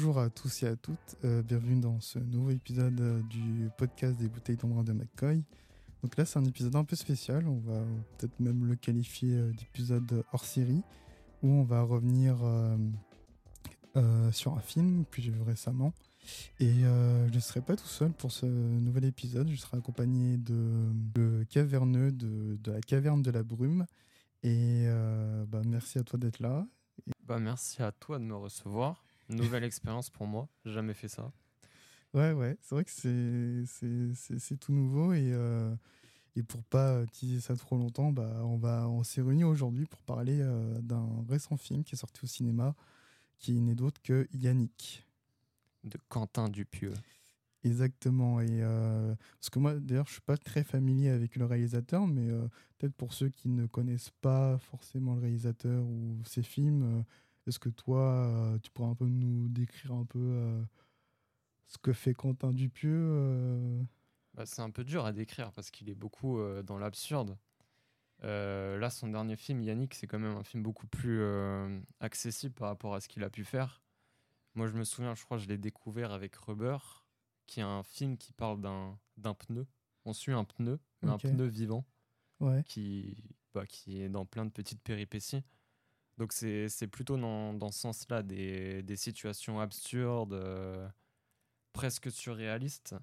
Bonjour à tous et à toutes, euh, bienvenue dans ce nouveau épisode euh, du podcast des bouteilles d'ombre de McCoy. Donc là c'est un épisode un peu spécial, on va peut-être même le qualifier euh, d'épisode hors série, où on va revenir sur un film que j'ai vu récemment. Et je ne serai pas tout seul pour ce nouvel épisode, je serai accompagné de, de caverneux de, la caverne de la brume. Et bah, merci à toi d'être là. Bah, merci à toi de me recevoir. Nouvelle expérience pour moi, jamais fait ça. Ouais, ouais, c'est vrai que c'est tout nouveau et, euh, et pour pas teaser ça trop longtemps, bah, on, va, on s'est réunis aujourd'hui pour parler euh, d'un récent film qui est sorti au cinéma qui n'est d'autre que Yannick. De Quentin Dupieux. Exactement. Et euh, parce que moi, d'ailleurs, je suis pas très familier avec le réalisateur, mais euh, peut-être pour ceux qui ne connaissent pas forcément le réalisateur ou ses films, est-ce que toi, euh, tu pourrais un peu nous décrire un peu euh, ce que fait Quentin Dupieux euh? Bah, C'est un peu dur à décrire parce qu'il est beaucoup dans l'absurde. là, son dernier film, Yannick, c'est quand même un film beaucoup plus accessible par rapport à ce qu'il a pu faire. Moi, je me souviens, je crois que je l'ai découvert avec Rubber, qui est un film qui parle d'un pneu. On suit un pneu, un pneu vivant, qui, bah, qui est dans plein de petites péripéties. Donc c'est plutôt dans, dans ce sens-là, des, des, situations absurdes, euh, presque surréalistes.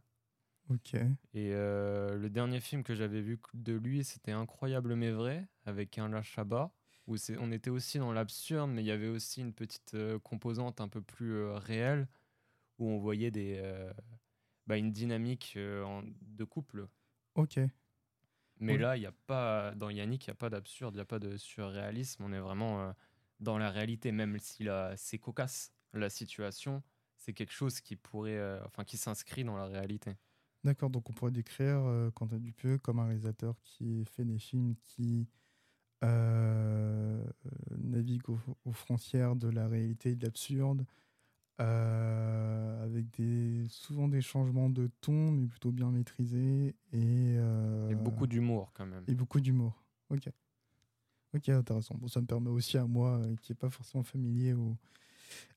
Ok. Et euh, le dernier film que j'avais vu de lui, c'était Incroyable mais vrai, avec un Chabat, où on était aussi dans l'absurde, mais il y avait aussi une petite euh, composante un peu plus réelle, où on voyait des, bah, une dynamique de couple. Ok. Mais là, il y a pas dans Yannick, il n'y a pas d'absurde, il n'y a pas de surréalisme. On est vraiment dans la réalité, même si c'est cocasse, la situation, c'est quelque chose qui pourrait, euh, enfin, qui s'inscrit dans la réalité. D'accord, donc on pourrait décrire euh, Quentin Dupieux comme un réalisateur qui fait des films qui euh, naviguent aux, frontières de la réalité et de l'absurde, avec des, souvent des changements de ton, mais plutôt bien maîtrisés. Et, et beaucoup d'humour quand même. Et beaucoup d'humour, ok. Ok, intéressant. Bon, ça me permet aussi à moi, euh, qui n'est pas forcément familier au...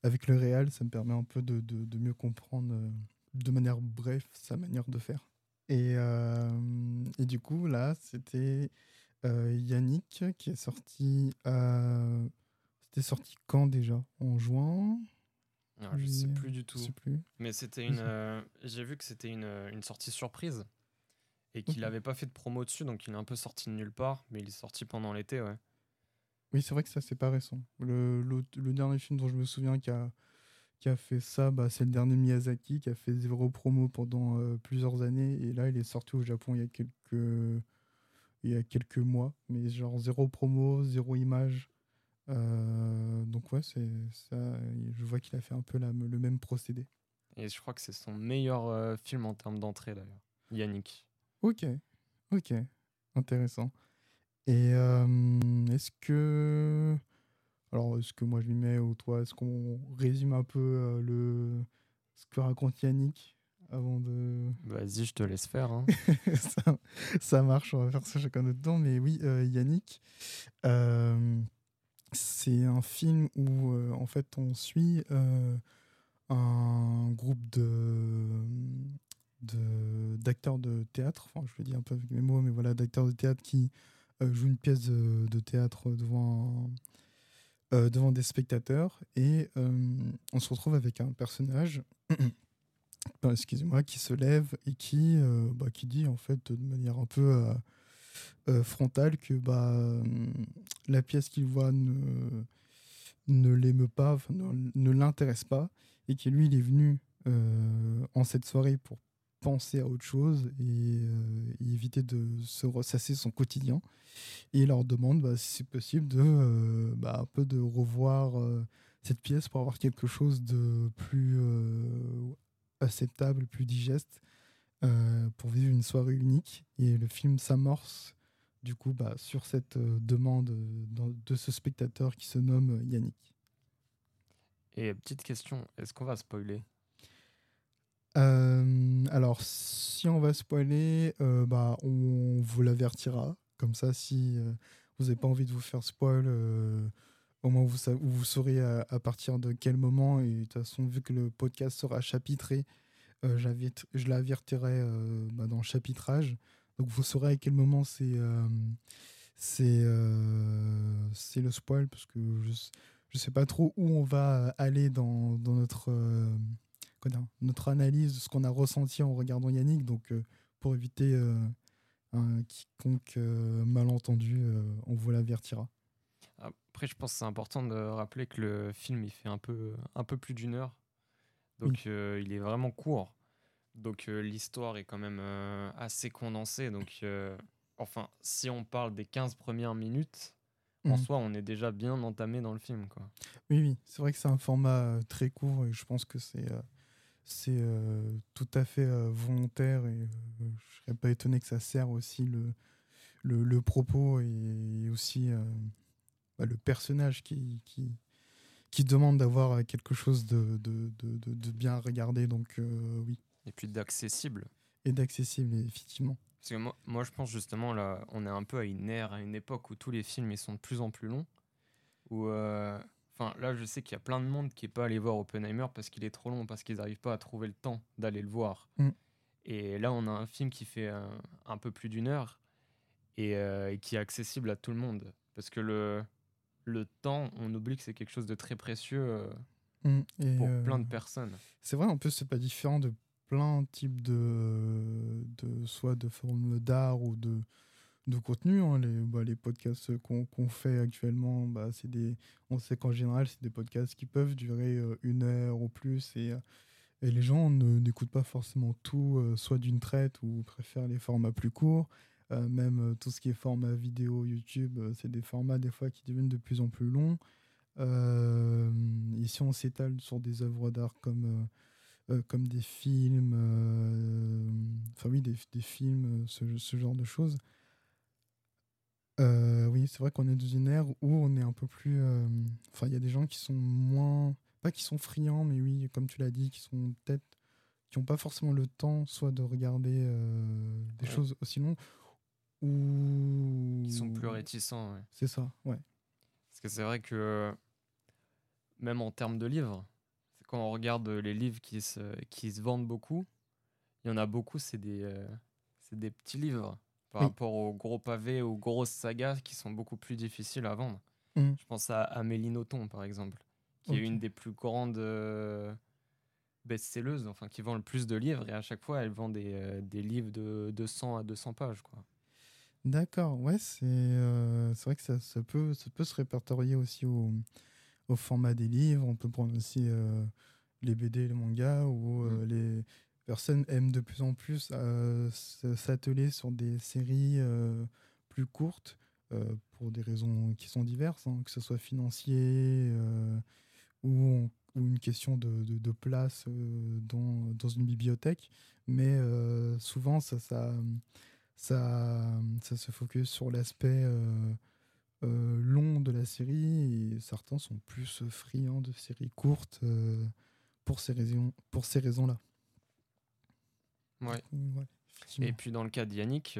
avec le réel, ça me permet un peu de, de, mieux comprendre euh, de manière bref sa manière de faire. Et, euh, et du coup, là, c'était Yannick qui est sorti. c'était sorti quand déjà? En juin? Ah, Je ne sais plus du tout. sais plus. Mais c'était une. J'ai vu que c'était une, une sortie surprise et qu'il n'avait pas fait de promo dessus, donc il est un peu sorti de nulle part, mais il est sorti pendant l'été, ouais. Oui, c'est vrai que ça, c'est pas récent. Le, le, dernier film dont je me souviens qui a, qui a fait ça, bah, c'est le dernier Miyazaki, qui a fait zéro promo pendant euh, plusieurs années, et là, il est sorti au Japon il y a quelques, il y a quelques mois, mais genre zéro promo, zéro image. Euh, donc ouais, c'est ça. Je vois qu'il a fait un peu la, le même procédé. Et je crois que c'est son meilleur euh, film en termes d'entrée d'ailleurs, Yannick. Ok, ok, intéressant. Et euh, est-ce que. Alors, est-ce que moi je m'y mets ou toi Est-ce qu'on résume un peu euh, le... ce que raconte Yannick avant de. Vas-y, je te laisse faire. Hein. ça, marche, on va faire ça chacun notre temps. Mais oui, euh, Yannick, c'est un film où en fait on suit un groupe d'acteurs de, théâtre, enfin je le dis un peu avec mes mots, mais voilà, d'acteurs de théâtre qui euh, jouent une pièce de, théâtre devant, euh, des spectateurs. Et euh, on se retrouve avec un personnage, excusez-moi, qui se lève et qui, bah, qui dit en fait de manière un peu frontale que bah, la pièce qu'il voit ne, ne l'émeut pas, ne, l'intéresse pas et que lui il est venu en cette soirée pour penser à autre chose et, euh, éviter de se ressasser son quotidien. Et il leur demande bah, si c'est possible de euh, bah, un peu de revoir euh, cette pièce pour avoir quelque chose de plus acceptable, plus digeste, pour vivre une soirée unique. Et le film s'amorce du coup bah, sur cette demande de ce spectateur qui se nomme Yannick. Et petite question, est-ce qu'on va spoiler? Euh, alors, si on va spoiler, euh, bah, on vous l'avertira. Comme ça, si euh, vous n'avez pas envie de vous faire spoil, au moins vous, vous saurez à, partir de quel moment. Et de toute façon, vu que le podcast sera chapitré, euh, je l'avertirai euh, bah, dans le chapitrage. Donc vous saurez à quel moment c'est euh, c'est c'est le spoil, parce que je ne sais pas trop où on va aller dans, dans notre, notre analyse de ce qu'on a ressenti en regardant Yannick. Donc pour éviter quiconque malentendu, on vous l'avertira. Après, je pense que c'est important de rappeler que le film il fait un peu, un peu plus d'une heure. Donc euh, il est vraiment court. Donc euh, l'histoire est quand même euh, assez condensée. Donc enfin, si on parle des 15 premières minutes, en mmh. soi, on est déjà bien entamé dans le film. Quoi. Oui, oui. C'est vrai que c'est un format très court et je pense que c'est c'est tout à fait volontaire et je serais pas étonné que ça sert aussi le, le, le propos et aussi bah, le personnage qui, qui, qui demande d'avoir quelque chose de, de, de, de, bien regarder. Donc, euh, oui. Et puis d'accessible. Et d'accessible, effectivement. Parce que moi, moi, je pense justement, là, on est un peu à une ère, à une époque où tous les films ils sont de plus en plus longs. Où, euh, enfin, là, je sais qu'il y a plein de monde qui n'est pas allé voir Oppenheimer parce qu'il est trop long, parce qu'ils n'arrivent pas à trouver le temps d'aller le voir. Mm. Et là, on a un film qui fait un, un peu plus d'une heure et, euh, et, qui est accessible à tout le monde. Parce que le, le temps, on oublie que c'est quelque chose de très précieux euh, mmh, pour plein de euh, personnes. C'est vrai, en plus, c'est pas différent de plein de types de, de soit de formes d'art ou de, de contenu. Hein. Les, bah, les podcasts qu'on fait actuellement, bah, c'est des, on sait qu'en général, c'est des podcasts qui peuvent durer euh, une heure ou plus et, et les gens n'écoutent pas forcément tout, soit d'une traite ou préfèrent les formats plus courts. Euh, même euh, tout ce qui est format vidéo YouTube, euh, c'est des formats des fois qui deviennent de plus en plus longs. ici, on s'étale sur des œuvres d'art comme, comme des films, enfin oui, des, des films, ce, ce, genre de choses. oui, c'est vrai qu'on est dans une ère où on est un peu plus. Enfin, il y a des gens qui sont moins. Pas qui sont friands, mais oui, comme tu l'as dit, qui sont peut-être. qui n'ont pas forcément le temps, soit de regarder des choses aussi longues, ou... Ils sont plus réticents. C'est ça, ouais. Parce que c'est vrai que même en termes de livres, quand on regarde les livres qui se, qui se vendent beaucoup, il y en a beaucoup, c'est des, euh, des petits livres par rapport aux gros pavés, aux grosses sagas qui sont beaucoup plus difficiles à vendre. Mmh. Je pense à Amélie Nothomb, par exemple, qui est une des plus grandes euh, best-selleuses, enfin, qui vend le plus de livres, et à chaque fois, elle vend des, euh, des livres de 200 à 200 pages. Quoi. D'accord, ouais, c'est euh, vrai que ça, ça, peut, ça peut se répertorier aussi au, au format des livres. On peut prendre aussi euh, les BD, les mangas, où euh, mmh. les personnes aiment de plus en plus s'atteler sur des séries plus courtes pour des raisons qui sont diverses, hein, que ce soit financier ou, ou, une question de, de, de place dans, dans, une bibliothèque. Mais souvent, ça, ça ça, ça se focus sur l'aspect euh, euh, long de la série et certains sont plus friands de séries courtes euh, pour ces raisons pour ces raisons là ouais. et puis dans le cas d'Yannick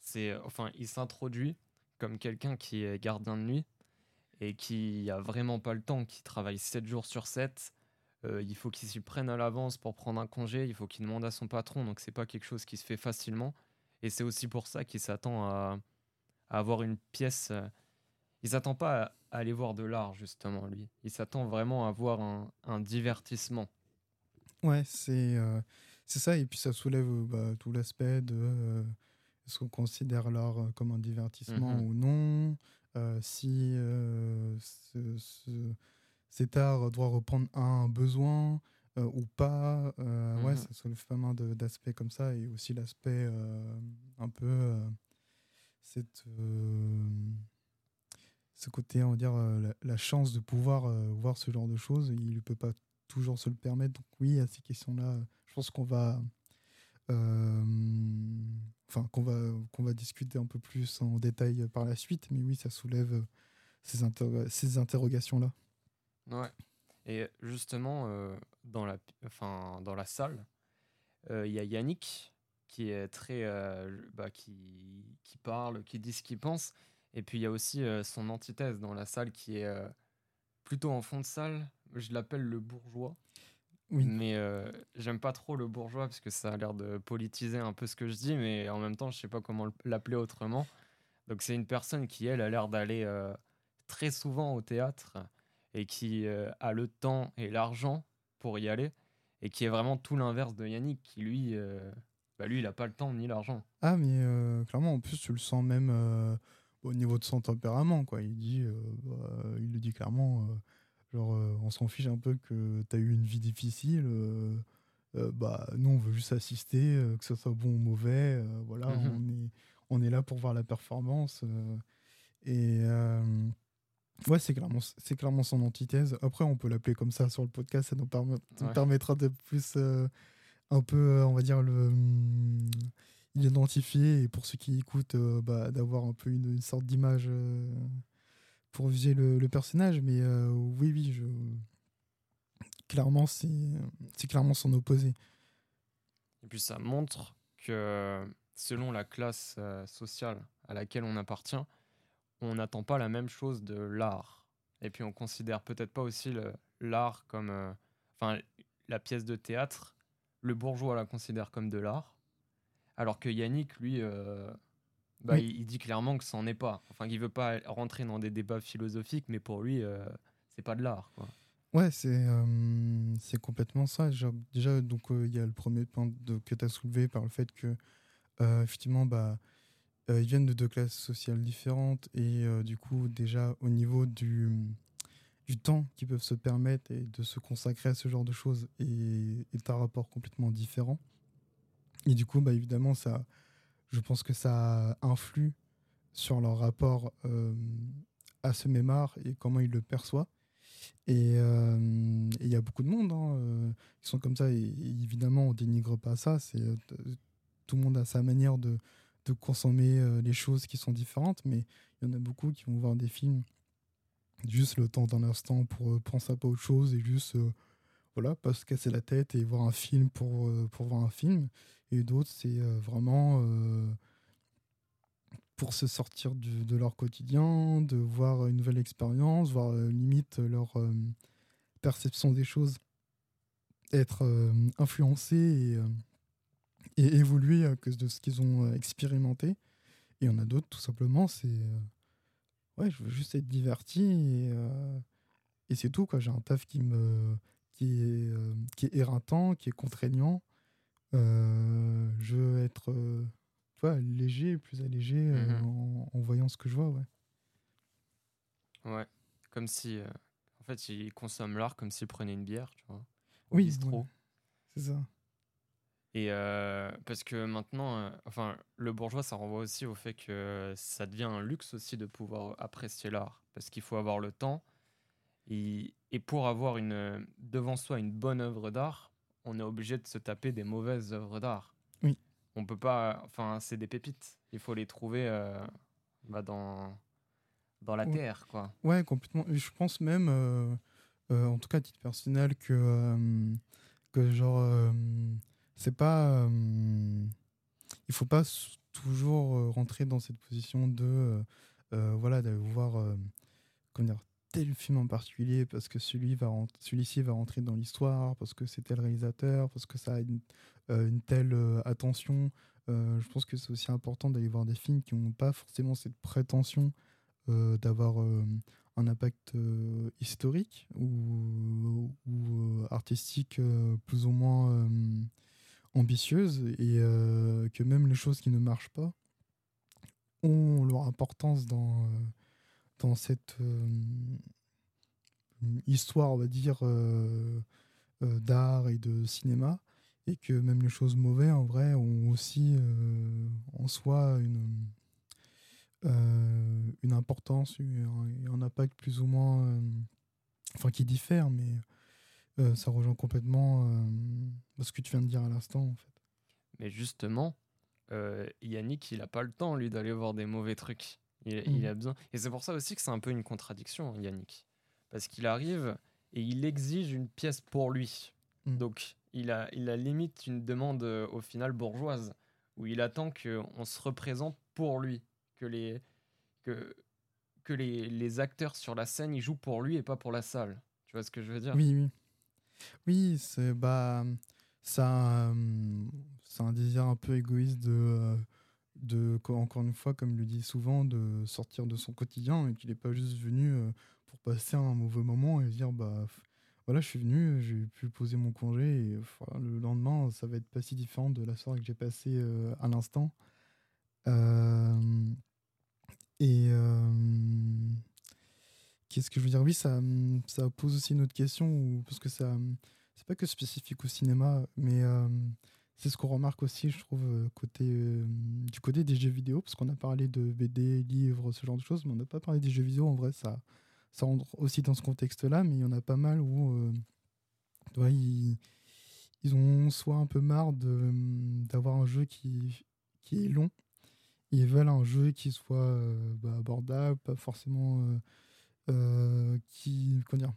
c'est enfin il s'introduit comme quelqu'un qui est gardien de nuit et qui a vraiment pas le temps qui travaille 7 jours sur 7 il faut qu'il s'y prenne à l'avance pour prendre un congé il faut qu'il demande à son patron donc c'est pas quelque chose qui se fait facilement et c'est aussi pour ça qu'il s'attend à, avoir une pièce. Euh, il s'attend pas à, aller voir de l'art, justement, lui. Il s'attend vraiment à avoir un, divertissement. Ouais, c'est euh, ça. Et puis ça soulève euh, bah, tout l'aspect de est-ce qu'on considère l'art comme un divertissement mm-hmm. ou non? Si cet art doit reprendre un besoin. Euh, ou pas. Euh, Ouais, mmh ça soulève pas mal d'aspects comme ça et aussi l'aspect euh, un peu cette ce côté, on va dire, la, chance de pouvoir voir ce genre de choses, il ne peut pas toujours se le permettre. Donc oui, à ces questions-là, je pense qu'on va, enfin, qu'on va, qu'on va discuter un peu plus en détail par la suite. Mais oui, ça soulève ces, ces interrogations-là. Ouais. Et justement, euh, dans, la, enfin, dans la salle, euh, il y a Yannick qui est très. Euh, bah, qui, qui, parle, qui dit ce qu'il pense. Et puis il y a aussi son antithèse dans la salle qui est plutôt en fond de salle. Je l'appelle le bourgeois. Oui. Mais j'aime pas trop le bourgeois parce que ça a l'air de politiser un peu ce que je dis, mais en même temps, je sais pas comment l'appeler autrement. Donc, c'est une personne qui, elle, a l'air d'aller très souvent au théâtre et qui euh, a le temps et l'argent pour y aller et qui est vraiment tout l'inverse de Yannick qui, lui, bah, lui, il a pas le temps ni l'argent. Ah, mais clairement, en plus, tu le sens même au niveau de son tempérament, quoi. Il dit, bah, il le dit clairement Genre, euh, on s'en fiche un peu que tu as eu une vie difficile. Euh, euh, bah, nous, on veut juste assister, que ce soit bon ou mauvais. voilà, mhm. on, est, on est là pour voir la performance. et ouais, c'est clairement, c'est clairement son antithèse. Après, on peut l'appeler comme ça sur le podcast. Ça nous, permettra de plus, un peu, on va dire, le l'identifier et pour ceux qui écoutent, bah, d'avoir un peu une, sorte d'image pour viser le, personnage, mais euh, oui, oui, je... clairement, c'est clairement son opposé. Et puis ça montre que selon la classe euh, sociale à laquelle on appartient, on n'attend pas la même chose de l'art. Et puis on considère peut-être pas aussi l'art comme... Euh, enfin, la pièce de théâtre, le bourgeois la considère comme de l'art, alors que Yannick, lui, bah, il, dit clairement que c'en est pas. Enfin, qu'il veut pas rentrer dans des débats philosophiques, mais pour lui, euh, c'est pas de l'art. Ouais, c'est euh, c'est complètement ça. déjà, donc euh, il y a le premier point de, que tu as soulevé par le fait que effectivement, bah, ils viennent de deux classes sociales différentes et du coup, déjà au niveau du du temps qu'ils peuvent se permettre et de se consacrer à ce genre de choses est, un rapport complètement différent. Et du coup, bah, évidemment, ça, je pense que ça influe sur leur rapport euh, à ce mémoire et comment ils le perçoivent. Et euh, il y a beaucoup de monde hein, euh, qui sont comme ça. Et, évidemment, on dénigre pas ça. Tout le monde a sa manière de, de consommer les choses qui sont différentes. Mais il y en a beaucoup qui vont voir des films juste le temps d'un instant pour penser à pas autre chose et juste voilà, pas se casser la tête et voir un film pour, pour voir un film et d'autres, c'est euh, vraiment euh, pour se sortir de leur quotidien, de voir une nouvelle expérience, voir euh, limite leur perception des choses être influencée et, et, évoluer à cause de ce qu'ils ont expérimenté. Et il y en a d'autres, tout simplement, c'est ouais, je veux juste être diverti et, et c'est tout. J'ai un taf qui, me, qui, est, qui est éreintant, qui est contraignant. Euh, je veux être euh, léger, plus allégé euh, mhm. en, voyant ce que je vois. Ouais, ouais. comme si. en fait, il consomme l'art comme s'il prenait une bière, tu vois. oui, c'est ça. Et parce que maintenant, enfin, le bourgeois, ça renvoie aussi au fait que ça devient un luxe aussi de pouvoir apprécier l'art. Parce qu'il faut avoir le temps. Et, et, pour avoir une, devant soi une bonne œuvre d'art, on est obligé de se taper des mauvaises œuvres d'art. Oui. On peut pas. Enfin, c'est des pépites. Il faut les trouver euh, bah, dans, dans la terre, quoi. Ouais, complètement. Je pense même, euh, euh, en tout cas à titre personnel, que, que genre, c'est pas. il faut pas toujours rentrer dans cette position de. voilà, d'aller voir. comment tel film en particulier parce que celui va celui-ci va rentrer dans l'histoire parce que c'est tel réalisateur parce que ça a une, euh, telle euh, attention euh, je pense que c'est aussi important d'aller voir des films qui n'ont pas forcément cette prétention d'avoir un impact historique ou artistique plus ou moins ambitieuse et que même les choses qui ne marchent pas ont leur importance dans dans cette euh, histoire, on va dire, euh, euh, d'art et de cinéma, et que même les choses mauvaises, en vrai, ont aussi en soi une, une importance et un, impact plus ou moins, enfin qui diffère, mais ça rejoint complètement ce que tu viens de dire à l'instant, en fait. Mais justement, Yannick, il n'a pas le temps, lui, d'aller voir des mauvais trucs. Il, mmh. a besoin. Et c'est pour ça aussi que c'est un peu une contradiction, Yannick. Parce qu'il arrive et il exige une pièce pour lui. Mmh. Donc, il a, il a limite une demande euh, au final bourgeoise, où il attend qu'on se représente pour lui, que, les, que, que les, les acteurs sur la scène ils jouent pour lui et pas pour la salle. Tu vois ce que je veux dire? Oui, oui. Oui, c'est bah ça, un désir un peu égoïste de, de, encore une fois, comme il le dit souvent, de sortir de son quotidien et qu'il n'est pas juste venu pour passer un mauvais moment et dire bah voilà, je suis venu, j'ai pu poser mon congé et le lendemain, ça va être pas si différent de la soirée que j'ai passée à l'instant. et qu'est-ce que je veux dire? Oui, ça, ça pose aussi une autre question, parce que ça c'est pas que spécifique au cinéma, mais euh, c'est ce qu'on remarque aussi, je trouve, euh, côté, euh, du côté des jeux vidéo, parce qu'on a parlé de BD, livres, ce genre de choses, mais on n'a pas parlé des jeux vidéo. En vrai, ça, ça rentre aussi dans ce contexte-là, mais il y en a pas mal où ils, ils, ont soit un peu marre d'avoir un jeu qui, qui est long, ils veulent un jeu qui soit bah, abordable, pas forcément. Qui, comment dire,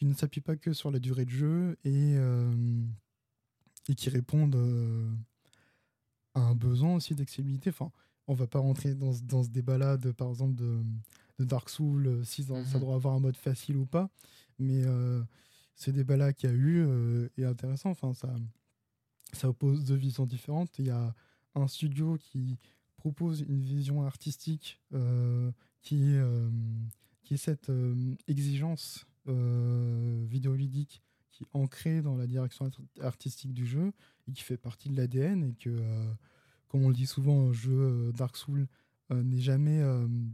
qui ne s'appuie pas que sur la durée de jeu et, euh, et qui répondent euh, à un besoin aussi d'accessibilité. Enfin, on va pas rentrer dans, dans ce débat-là, de, par exemple, de, de Dark Souls, euh, si ça, mhm. doit avoir un mode facile ou pas. Mais ce débat-là qu'il y a eu est intéressant. Enfin, ça, ça oppose deux visions différentes. Il y a un studio qui propose une vision artistique qui, qui est cette exigence euh, vidéoludique qui est ancré dans la direction artistique du jeu et qui fait partie de l'ADN et que, euh, comme on le dit souvent, un jeu euh, Dark Souls n'est jamais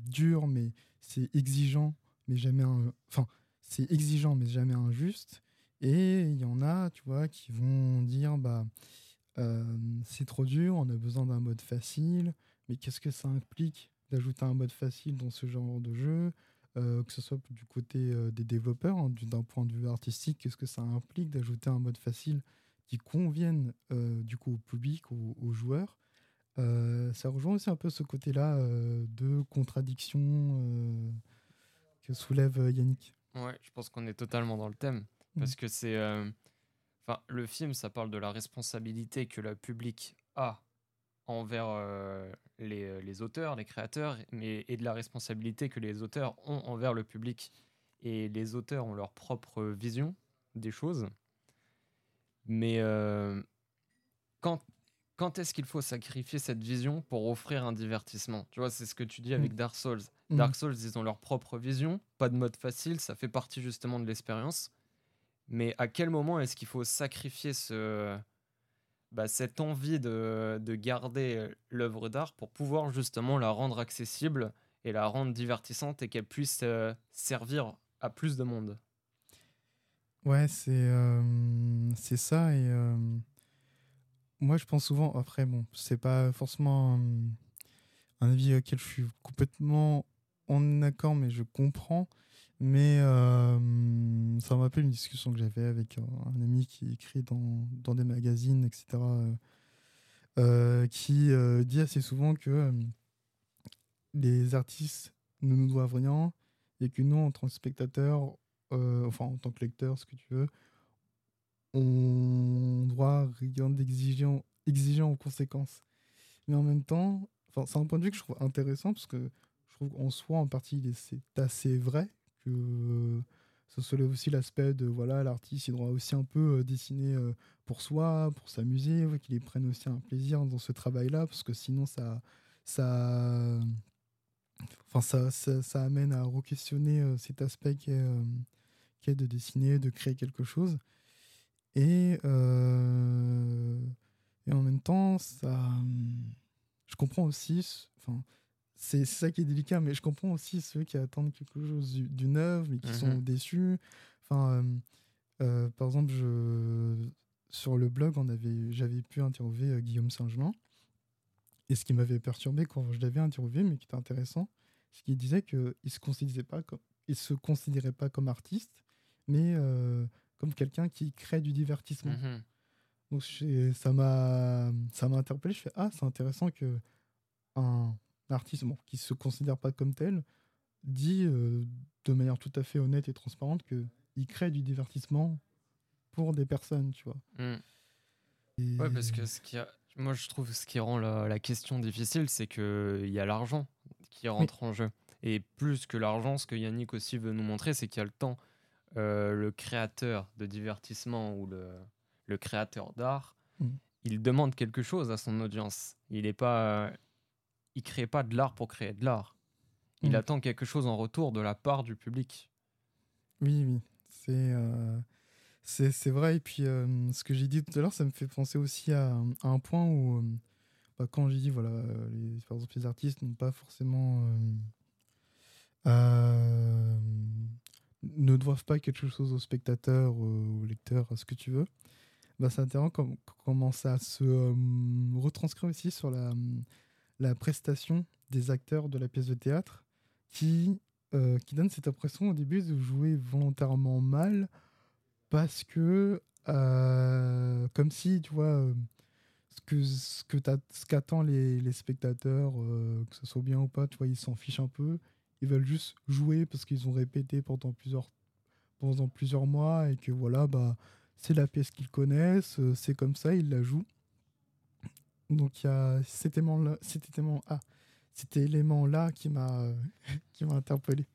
dur, mais c'est exigeant, mais jamais enfin c'est exigeant, mais jamais injuste. Et il y en a, tu vois, qui vont dire bah c'est trop dur, on a besoin d'un mode facile, mais qu'est-ce que ça implique d'ajouter un mode facile dans ce genre de jeu? Euh, que ce soit du côté euh, des développeurs, hein, d'un point de vue artistique, qu'est-ce que ça implique d'ajouter un mode facile qui convienne euh, du coup au public, aux, joueurs? ça rejoint aussi un peu ce côté-là de contradiction que soulève Yannick. Ouais, je pense qu'on est totalement dans le thème. Mm. Parce que c'est. Enfin, le film, ça parle de la responsabilité que le public a envers euh, les, les, auteurs, les créateurs, mais, et de la responsabilité que les auteurs ont envers le public. Et les auteurs ont leur propre vision des choses. Mais euh, quand, quand est-ce qu'il faut sacrifier cette vision pour offrir un divertissement? Tu vois, c'est ce que tu dis avec mm. Dark Souls. Mm. Dark Souls, ils ont leur propre vision, pas de mode facile, ça fait partie justement de l'expérience. Mais à quel moment est-ce qu'il faut sacrifier ce, bah, cette envie de, de garder l'œuvre d'art pour pouvoir justement la rendre accessible et la rendre divertissante et qu'elle puisse euh, servir à plus de monde. Ouais, c'est euh, c'est ça. Et euh, moi, je pense souvent, après, bon, c'est pas forcément un avis auquel je suis complètement en accord, mais je comprends. Mais euh, ça me rappelle une discussion que j'avais avec un, ami qui écrit dans, dans des magazines, etc., euh, euh, qui dit assez souvent que les artistes ne nous doivent rien et que nous, en tant que spectateurs, enfin en tant que lecteurs, ce que tu veux, on doit rien d'exigeant exigeant en conséquence. Mais en même temps, c'est un point de vue que je trouve intéressant parce que je trouve qu'en soi, en partie, c'est assez vrai que ça soulève aussi l'aspect de voilà l'artiste il doit aussi un peu euh, dessiner euh, pour soi pour s'amuser qu'il prenne aussi un plaisir dans ce travail là parce que sinon ça ça enfin ça, ça, amène à re-questionner euh, cet aspect qui est de dessiner de créer quelque chose. Et et en même temps ça je comprends aussi enfin c'est ça qui est délicat, mais je comprends aussi ceux qui attendent quelque chose d'une œuvre et qui sont mhm. déçus. Enfin, euh, euh, par exemple, je, sur le blog, on avait, j'avais pu interviewer euh, Guillaume Saint-Germain. Et ce qui m'avait perturbé quand je l'avais interviewé, mais qui était intéressant, c'est qu'il disait qu'il ne se considérait pas comme, il se considérait pas comme artiste, mais comme quelqu'un qui crée du divertissement. Mhm. Donc ça m'a ça m'a interpellé. Je fais ah c'est intéressant que un artiste qui se considère pas comme tel dit euh, de manière tout à fait honnête et transparente qu'il crée du divertissement pour des personnes, tu vois. Hmm. Ouais, parce que ce qui a... moi je trouve ce qui rend la, question difficile, c'est qu'il y a l'argent qui rentre en jeu. Et plus que l'argent, ce que Yannick aussi veut nous montrer, c'est qu'il y a le temps. Euh, le créateur de divertissement ou le, le créateur d'art, Mm. il demande quelque chose à son audience. Il est pas, il crée pas de l'art pour créer de l'art. Il Mm. attend quelque chose en retour de la part du public. Oui, oui, c'est euh, c'est vrai. Et puis, euh, ce que j'ai dit tout à l'heure, ça me fait penser aussi à, à un point où, euh, bah, quand j'ai dit, voilà, les, par exemple, les artistes n'ont pas forcément. ne doivent pas quelque chose aux spectateurs, aux lecteurs, à ce que tu veux. Bah, c'est intéressant com- comment ça se retranscrit aussi sur la, la prestation des acteurs de la pièce de théâtre qui euh, qui donne cette impression au début de jouer volontairement mal parce que euh, comme si tu vois euh, ce que ce les, spectateurs que ce soit bien ou pas tu vois ils s'en fichent un peu. Ils veulent juste jouer parce qu'ils ont répété pendant plusieurs pendant plusieurs mois et que voilà bah c'est la pièce qu'ils connaissent c'est comme ça ils la jouent donc il y a cet élément là cet élément ah cet élément là qui m'a qui m'a interpellé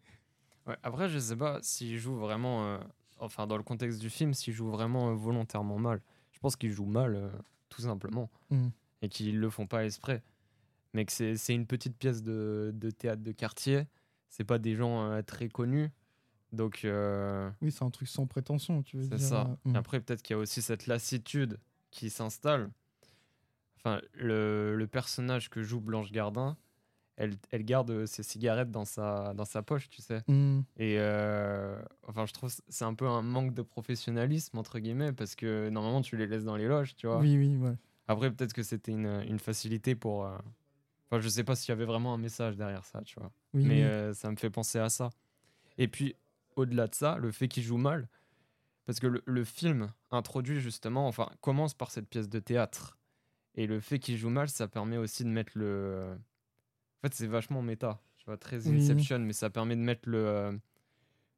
Ouais, après, je sais pas s'il joue vraiment, euh, enfin dans le contexte du film, s'il joue vraiment euh, volontairement mal. Je pense qu'il joue mal, euh, tout simplement, Mm. et qu'ils le font pas exprès. Mais que c'est c'est une petite pièce de, de théâtre de quartier. C'est pas des gens très connus, donc Oui, c'est un truc sans prétention, tu veux c'est dire. ça. euh, Et mm. après, peut-être qu'il y a aussi cette lassitude qui s'installe. Enfin, le, le personnage que joue Blanche Gardin, elle, elle garde ses cigarettes dans sa, dans sa poche, tu sais. Mm. Et euh, enfin, je trouve que c'est un peu un manque de professionnalisme, entre guillemets, parce que normalement, tu les laisses dans les loges, tu vois. Oui, oui, ouais. Après, peut-être que c'était une, une facilité pour. euh, Enfin, je sais pas s'il y avait vraiment un message derrière ça, tu vois. Oui, Mais oui. euh, ça me fait penser à ça. Et puis, au-delà de ça, le fait qu'il joue mal, parce que le, le film introduit justement, enfin, commence par cette pièce de théâtre. Et le fait qu'il joue mal, ça permet aussi de mettre le. En fait, c'est vachement méta, tu vois, très Oui. Inception, mais ça permet de mettre le, euh,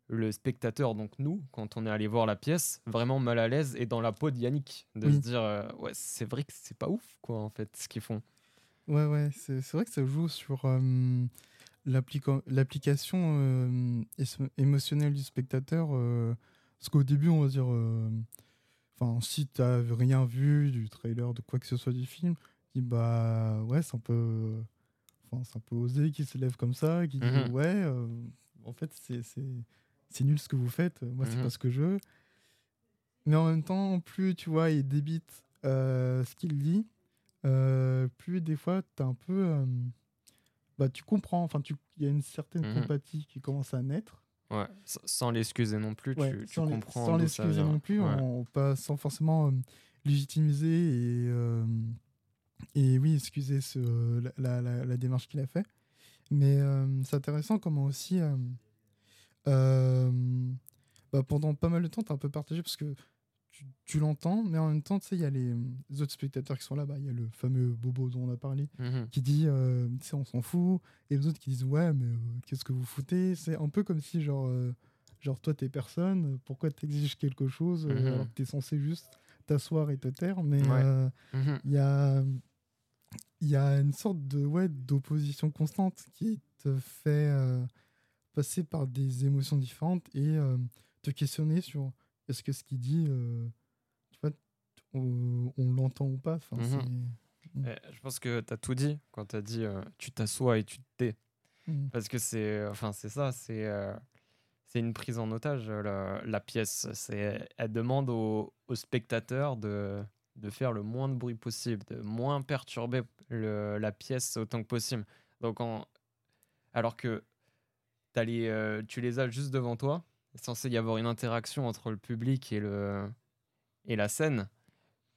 le spectateur, donc nous, quand on est allé voir la pièce, vraiment mal à l'aise et dans la peau de Yannick. De Oui. se dire, euh, ouais, c'est vrai que c'est pas ouf, quoi, en fait, ce qu'ils font. Ouais, ouais, c'est vrai que ça joue sur euh, l'applica- l'application euh, émotionnelle du spectateur. euh, parce qu'au début, on va dire. Euh, Enfin, si t'as rien vu du trailer, de quoi que ce soit du film, dis bah ouais, c'est un peu. Enfin, c'est un peu osé qui se lève comme ça, qui dit Mhm. ouais, euh, en fait, c'est- nul ce que vous faites, moi, c'est Mhm. pas ce que je veux. Mais en même temps, plus tu vois, il débite euh, ce qu'il dit, euh, plus des fois, t'as un peu. euh, bah, tu comprends, enfin, tu- il y a une certaine compatie qui commence à naître. Ouais, sans l'excuser non plus, Ouais, tu, tu sans comprends. sans l'excuser non plus, Ouais. en, pas, sans forcément euh, légitimiser et, euh, et oui, excuser ce, la, la- la- la démarche qu'il a fait. Mais euh, c'est intéressant comment aussi, euh, euh, bah, pendant pas mal de temps, tu un peu partagé parce que tu, tu l'entends, mais en même temps, tu sais, il y a les, les autres spectateurs qui sont là-bas. Il y a le fameux Bobo dont on a parlé Mhm. qui dit euh, tu sais on s'en fout et les autres qui disent ouais mais euh, qu'est-ce que vous foutez? C'est un peu comme si genre euh, genre toi t'es personne pourquoi t'exiges quelque chose euh, Mhm. alors que t'es censé juste t'asseoir et te taire? Mais Ouais. Mhm. il y a il y a une sorte de ouais d'opposition constante qui te fait passer par des émotions différentes et te questionner sur est-ce que ce qu'il dit euh, tu vois on, on l'entend ou pas? Enfin, Mhm. c'est- Eh, Je pense que tu as tout dit quand tu as dit euh, tu t'assois et tu te tais. Mm. Parce que c'est enfin, c'est ça, c'est euh, c'est une prise en otage, la, la pièce. C'est- Elle demande au, au spectateur de, de faire le moins de bruit possible, de moins perturber le- la pièce autant que possible. Donc en, alors que les, euh, tu les as juste devant toi, censé y avoir une interaction entre le public et, le, et la scène.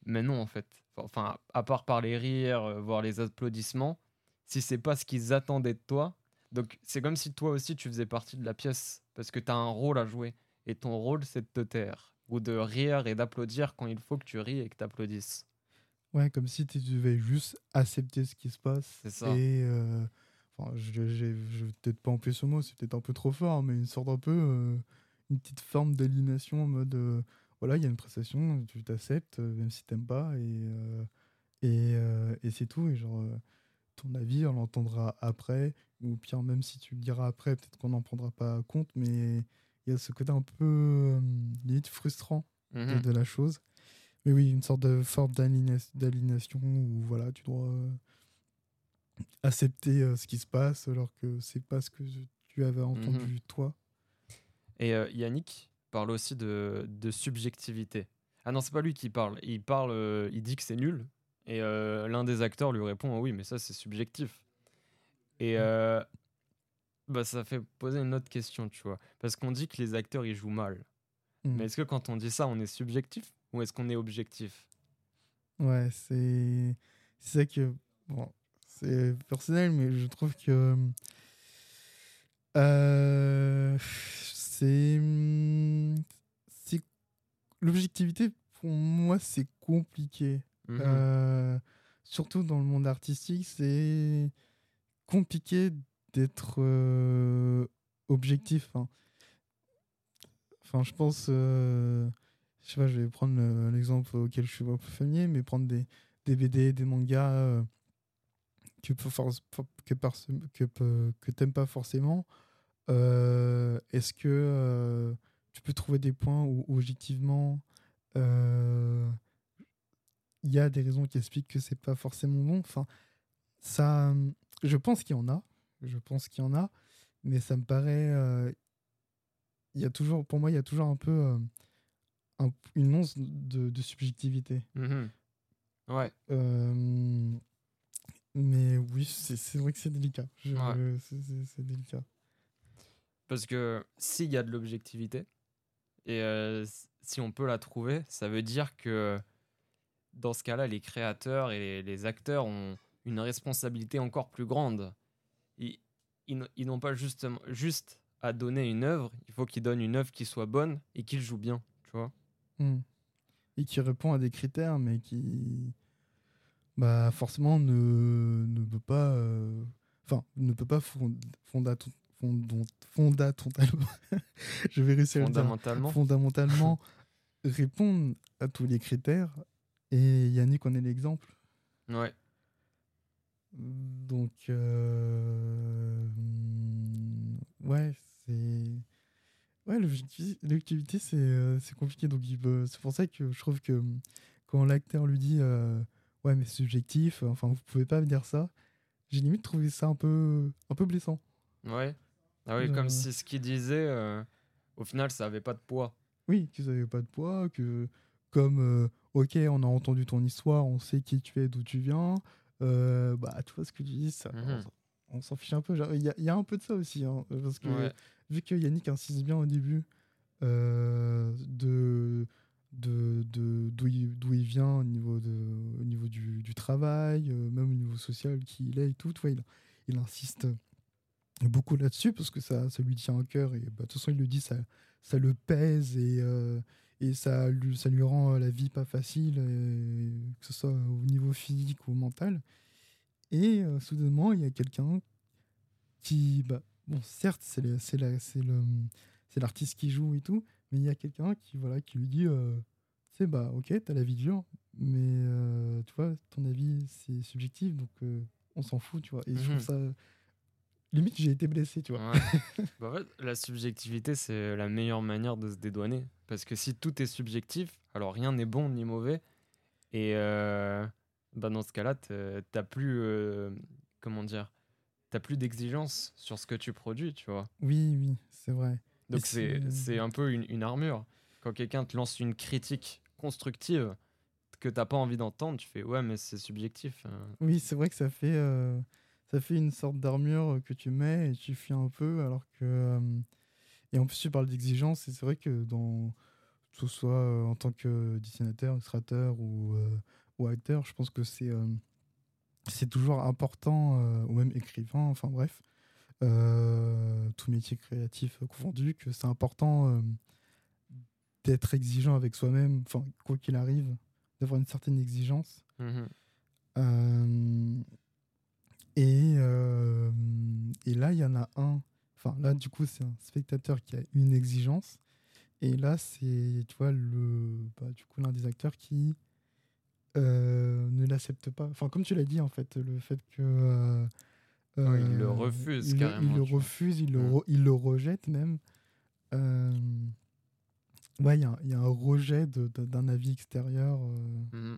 Mais non, en fait. Enfin, à part par les rires, euh, voir les applaudissements, si c'est pas ce qu'ils attendaient de toi, donc c'est comme si toi aussi tu faisais partie de la pièce, parce que tu as un rôle à jouer. Et ton rôle, c'est de te taire, ou de rire et d'applaudir quand il faut que tu ris et que tu applaudisses. Ouais, comme si tu devais juste accepter ce qui se passe. C'est ça. Et. euh, enfin, je je vais peut-être pas employer ce mot, c'est peut-être un peu trop fort, mais une sorte un peu. euh, une petite forme d'aliénation en mode. euh, voilà, il y a une prestation, tu t'acceptes, euh, même si t'aimes pas, et. euh, et, et c'est tout. Et genre. ton avis, on l'entendra après, ou pire, même si tu le diras après, peut-être qu'on n'en prendra pas compte, mais il y a ce côté un peu limite frustrant de, Mhm. de la chose. Mais oui, une sorte de forme d'aliénation où voilà, tu dois accepter euh, ce qui se passe alors que c'est pas ce que tu avais entendu toi. Et euh, Yannick parle aussi de, de subjectivité. Ah non, c'est pas lui qui parle. Il parle, euh, il dit que c'est nul. Et euh, l'un des acteurs lui répond, Ah oui, mais ça c'est subjectif. Et euh, bah, ça fait poser une autre question, tu vois. Parce qu'on dit que les acteurs ils jouent mal. Mm. Mais est-ce que quand on dit ça, on est subjectif ou est-ce qu'on est objectif? Ouais, c'est c'est ça que bon, c'est personnel, mais je trouve que euh, c'est hum, c'est l'objectivité pour moi c'est compliqué. Mhm. Euh, surtout dans le monde artistique, c'est compliqué d'être euh, objectif. hein. Enfin, je pense, euh, je sais pas, je vais prendre le- l'exemple auquel je suis pas plus familier, mais prendre des, des BD, des mangas que, que, que, que t'aimes pas forcément. Euh, Est-ce que euh, tu peux trouver des points où objectivement euh, il y a des raisons qui expliquent que c'est pas forcément bon? Enfin, ça, je pense qu'il y en a. Je pense qu'il y en a, mais ça me paraît. euh, il y a toujours, pour moi, il y a toujours un peu euh, un- une once de, de subjectivité. Mhm. Ouais. Euh, mais oui, c'est vrai que c'est délicat. Ouais. C'est délicat. Parce que s'il y a de l'objectivité, et euh, si on peut la trouver, ça veut dire que dans ce cas-là, les créateurs et les, acteurs ont une responsabilité encore plus grande. Ils, n'ont pas justement, juste à donner une œuvre, il faut qu'ils donnent une œuvre qui soit bonne et qu'ils jouent bien, tu vois. Hmm. Et qui répond à des critères, mais qui, bah, forcément, ne, ne peut pas, euh, enfin, ne peut pas fond- fondon- fondamentalement, je vais réussir à dire, Fondamentalement. fondamentalement répondre à tous les critères. Et Yannick en est l'exemple. Ouais. Donc, euh, hmm, ouais, c'est. Ouais, l'objecti- l'objectivité, c'est euh, compliqué. Donc, c'est pour ça que je trouve que hmm, quand l'acteur lui dit euh, Ouais, mais c'est subjectif, enfin, vous pouvez pas me dire ça, j'ai limite trouvé ça un peu, un peu blessant. Ouais. Ah oui, Euh. comme si ce qu'il disait, euh, au final, ça avait pas de poids. Oui, que ça n'avait pas de poids, que comme, euh, ok, on a entendu ton histoire, on sait qui tu es, d'où tu viens, euh, bah, tu vois ce que tu dis, ça, Mhm. on s'en- fiche un peu. Il y, a- il y a un peu de ça aussi, hein, parce que Ouais. vu que Yannick insiste bien au début euh, de de de- d'où il, il vient au niveau de au niveau du, du travail euh, même au niveau social qui il est et tout il, il insiste beaucoup là-dessus parce que ça, ça lui tient à cœur et bah, de toute façon il le dit ça ça le pèse et euh, et ça lui ça lui rend euh, la vie pas facile et que ce soit au niveau physique ou mental et euh, soudainement il y a quelqu'un qui bah, bon certes c'est le- c'est la- c'est le c'est l'artiste qui joue et tout mais il y a quelqu'un qui voilà qui lui dit euh, tu sais bah ok t'as la vie dure mais euh, tu vois ton avis c'est subjectif donc euh, on s'en fout tu vois et je Mhm. trouve ça limite j'ai été blessé tu vois Ouais. Bah, en fait, la subjectivité, c'est la meilleure manière de se dédouaner. Parce que si tout est subjectif, alors rien n'est bon ni mauvais. Et euh, bah, dans ce cas-là, t'as plus. euh, comment dire T'as plus d'exigence sur ce que tu produis, tu vois. oui oui c'est vrai Donc Et c'est un peu une, une armure. Quand quelqu'un te lance une critique constructive que t'as pas envie d'entendre, tu fais ouais, mais c'est subjectif. hein. Oui, c'est vrai que ça fait, euh, ça fait une sorte d'armure que tu mets et tu fuis un peu, alors que. euh, et en plus, tu parles d'exigence, et c'est vrai que dans. Que ce soit euh, en tant que dessinateur, illustrateur ou, euh, ou acteur, je pense que c'est euh, c'est toujours important, euh, ou même écrivain, enfin bref, euh, tout métier créatif confondu, que c'est important euh, d'être exigeant avec soi-même, enfin, quoi qu'il arrive, d'avoir une certaine exigence. Mhm. Euh, et, euh, et là, il y en a un. Enfin, là, du coup, c'est un spectateur qui a une exigence. Et là, c'est, tu vois, le, bah, du coup, l'un des acteurs qui ne l'accepte pas. Enfin, comme tu l'as dit, en fait, le fait que. il le refuse il, carrément. Il le refuse, il, le, mm. il le rejette même. ouais, il y, y, a un rejet d'un avis extérieur. Mm.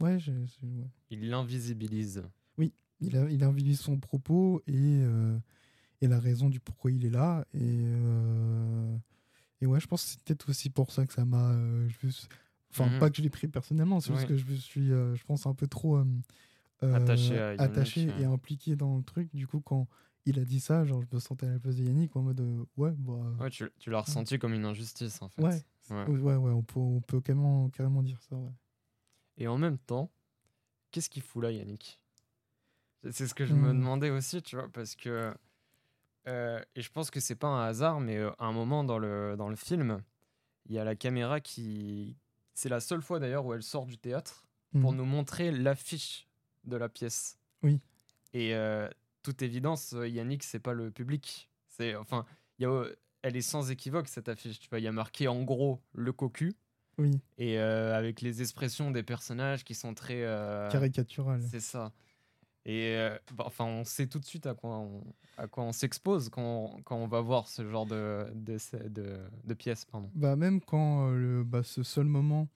Ouais, ouais, Il l'invisibilise. Oui, il, a, il invisibilise son propos et, et la raison du pourquoi il est là. Et, et ouais, je pense que c'est peut-être aussi pour ça que ça m'a. Enfin, mmh pas que je l'ai pris personnellement, c'est juste que je me suis, je pense, un peu trop attaché, attaché et impliqué dans le truc. Du coup, quand il a dit ça, genre, je me sentais à la place de Yannick en mode ouais, bah. Ouais, tu, tu l'as ressenti comme une injustice en fait. Ouais, ouais, ouais, ouais on, peut, on peut carrément, carrément dire ça, ouais. Et en même temps, qu'est-ce qu'il fout là, Yannick? C'est ce que je me mmh. demandais aussi, tu vois, parce que. Euh, et je pense que c'est pas un hasard, mais à un moment dans le, dans le film, il y a la caméra qui, c'est la seule fois d'ailleurs où elle sort du théâtre pour mhm. nous montrer l'affiche de la pièce. Oui. Et euh, toute évidence, euh, Yannick, c'est pas le public. C'est enfin, y a, elle est sans équivoque cette affiche. Tu vois, il y a marqué en gros le cocu. Oui. Et euh, avec les expressions des personnages qui sont très caricaturales. C'est ça. Et bah, enfin, on sait tout de suite à quoi on, à quoi on s'expose quand, quand, on va voir ce genre de, de, de, de pièces. Pardon. Bah, même quand le, bah, ce seul moment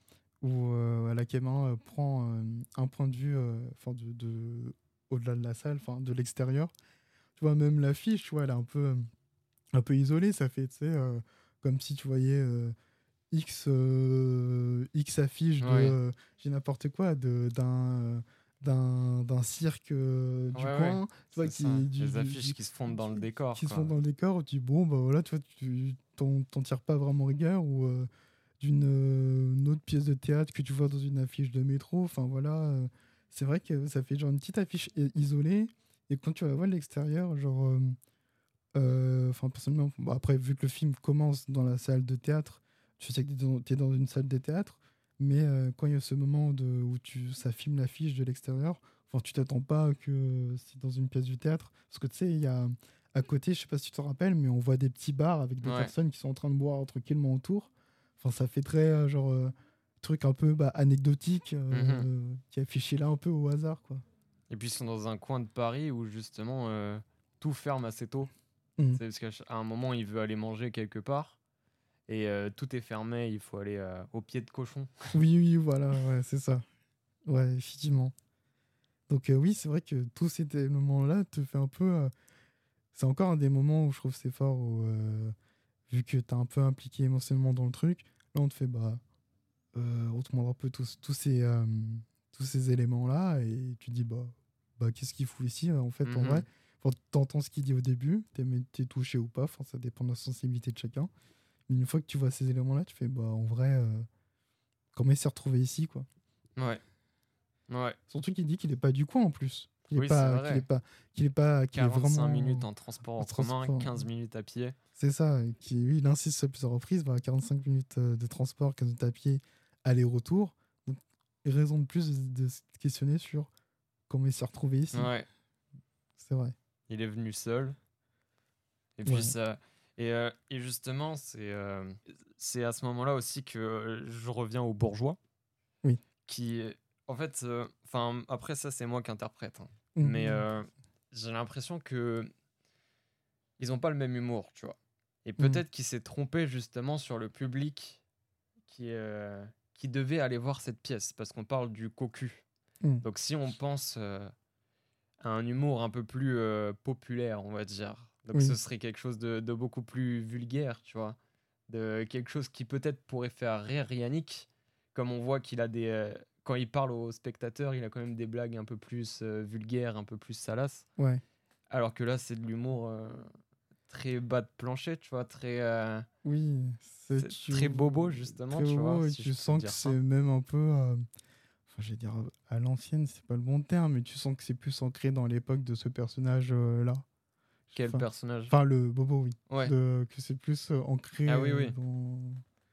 où la caméra prend un point de vue enfin de, de au-delà de la salle, enfin de l'extérieur, tu vois, même l'affiche, tu vois, elle est un peu, un peu isolée. Ça fait, tu sais, comme si tu voyais X, X affiches de, j'ai n'importe quoi, d'un d'un cirque euh, du coin. Tu vois, qui, des affiches qui se fondent dans le décor. Qui se fondent dans le décor. Tu dis, bon, bah voilà, tu vois, tu t'en tires pas vraiment rigueur. Ou euh, d'une euh, autre pièce de théâtre que tu vois dans une affiche de métro. Enfin voilà, c'est vrai que ça fait genre une petite affiche isolée. Et quand tu vas voir l'extérieur, genre. Enfin, personnellement, après, vu que le film commence dans la salle de théâtre, tu sais que tu es, dans une salle de théâtre mais euh, quand il y a ce moment de, où tu, ça filme l'affiche de l'extérieur, enfin, tu t'attends pas que c'est dans une pièce du théâtre. Parce que tu sais, il y a à côté, je sais pas si tu te rappelles, mais on voit des petits bars avec des personnes qui sont en train de boire tranquillement autour. Enfin, ça fait très euh, genre euh, truc un peu bah, anecdotique mhm. qui est affiché là un peu au hasard, quoi. Et puis ils sont dans un coin de Paris où justement tout ferme assez tôt. Mmh. C'est parce qu'à un moment il veut aller manger quelque part et euh, tout est fermé, il faut aller euh, au pied de cochon. Oui, oui, voilà, ouais, c'est ça. Ouais, effectivement. Donc euh, oui, c'est vrai que tous ces moments-là te fait un peu... c'est encore un des moments où je trouve c'est fort, où, vu que tu es un peu impliqué émotionnellement dans le truc, là on te fait, bah, on te montre un peu tous, tous ces, tous ces éléments-là, et tu dis, bah, bah qu'est-ce qu'il fout ici, en fait, en vrai? T'entends ce qu'il dit au début, t'es es touché ou pas, ça dépend de la sensibilité de chacun. Mais une fois que tu vois ces éléments-là, tu fais, bah, en vrai, euh, comment il s'est retrouvé ici, quoi. Ouais. Ouais. Surtout qu'il dit qu'il n'est pas du coin en plus. Qu'il n'est pas, qu'il est pas, qu'il est pas, qu'il est vraiment. minutes en transport en, commun, 15 minutes à pied. C'est ça. Qui, oui, il insiste sur plusieurs reprises. Bah, 45 minutes euh, de transport, 15 minutes à pied, aller-retour. Donc, raison de plus de, se questionner sur comment il s'est retrouvé ici. Ouais. C'est vrai. Il est venu seul. Et puis ça et, euh, et justement, c'est euh, c'est à ce moment-là aussi que je reviens aux bourgeois. Oui. Qui, en fait, euh, enfin après ça, c'est moi qui interprète. Hein. Mmh. Mais j'ai l'impression que ils n'ont pas le même humour, tu vois. Et mmh. peut-être qu'il s'est trompé justement sur le public qui, qui devait aller voir cette pièce, parce qu'on parle du cocu. Mmh. Donc si on pense à un humour un peu plus populaire, on va dire, donc ce serait quelque chose de, beaucoup plus vulgaire, tu vois. De quelque chose qui peut-être pourrait faire rire Yannick, comme on voit qu'il a des... Euh, quand il parle aux spectateurs, il a quand même des blagues un peu plus euh, vulgaires, un peu plus salaces. Ouais. Alors que là, c'est de l'humour euh, très bas de plancher, tu vois, très... oui, c'est très bobo, justement, tu vois. tu sens que c'est même un peu... Enfin, je vais dire à l'ancienne, c'est pas le bon terme, mais tu sens que c'est plus ancré dans l'époque de ce personnage-là. Quel personnage Enfin, le Bobo, oui. Ouais. que c'est plus euh, ancré. Ah oui, oui.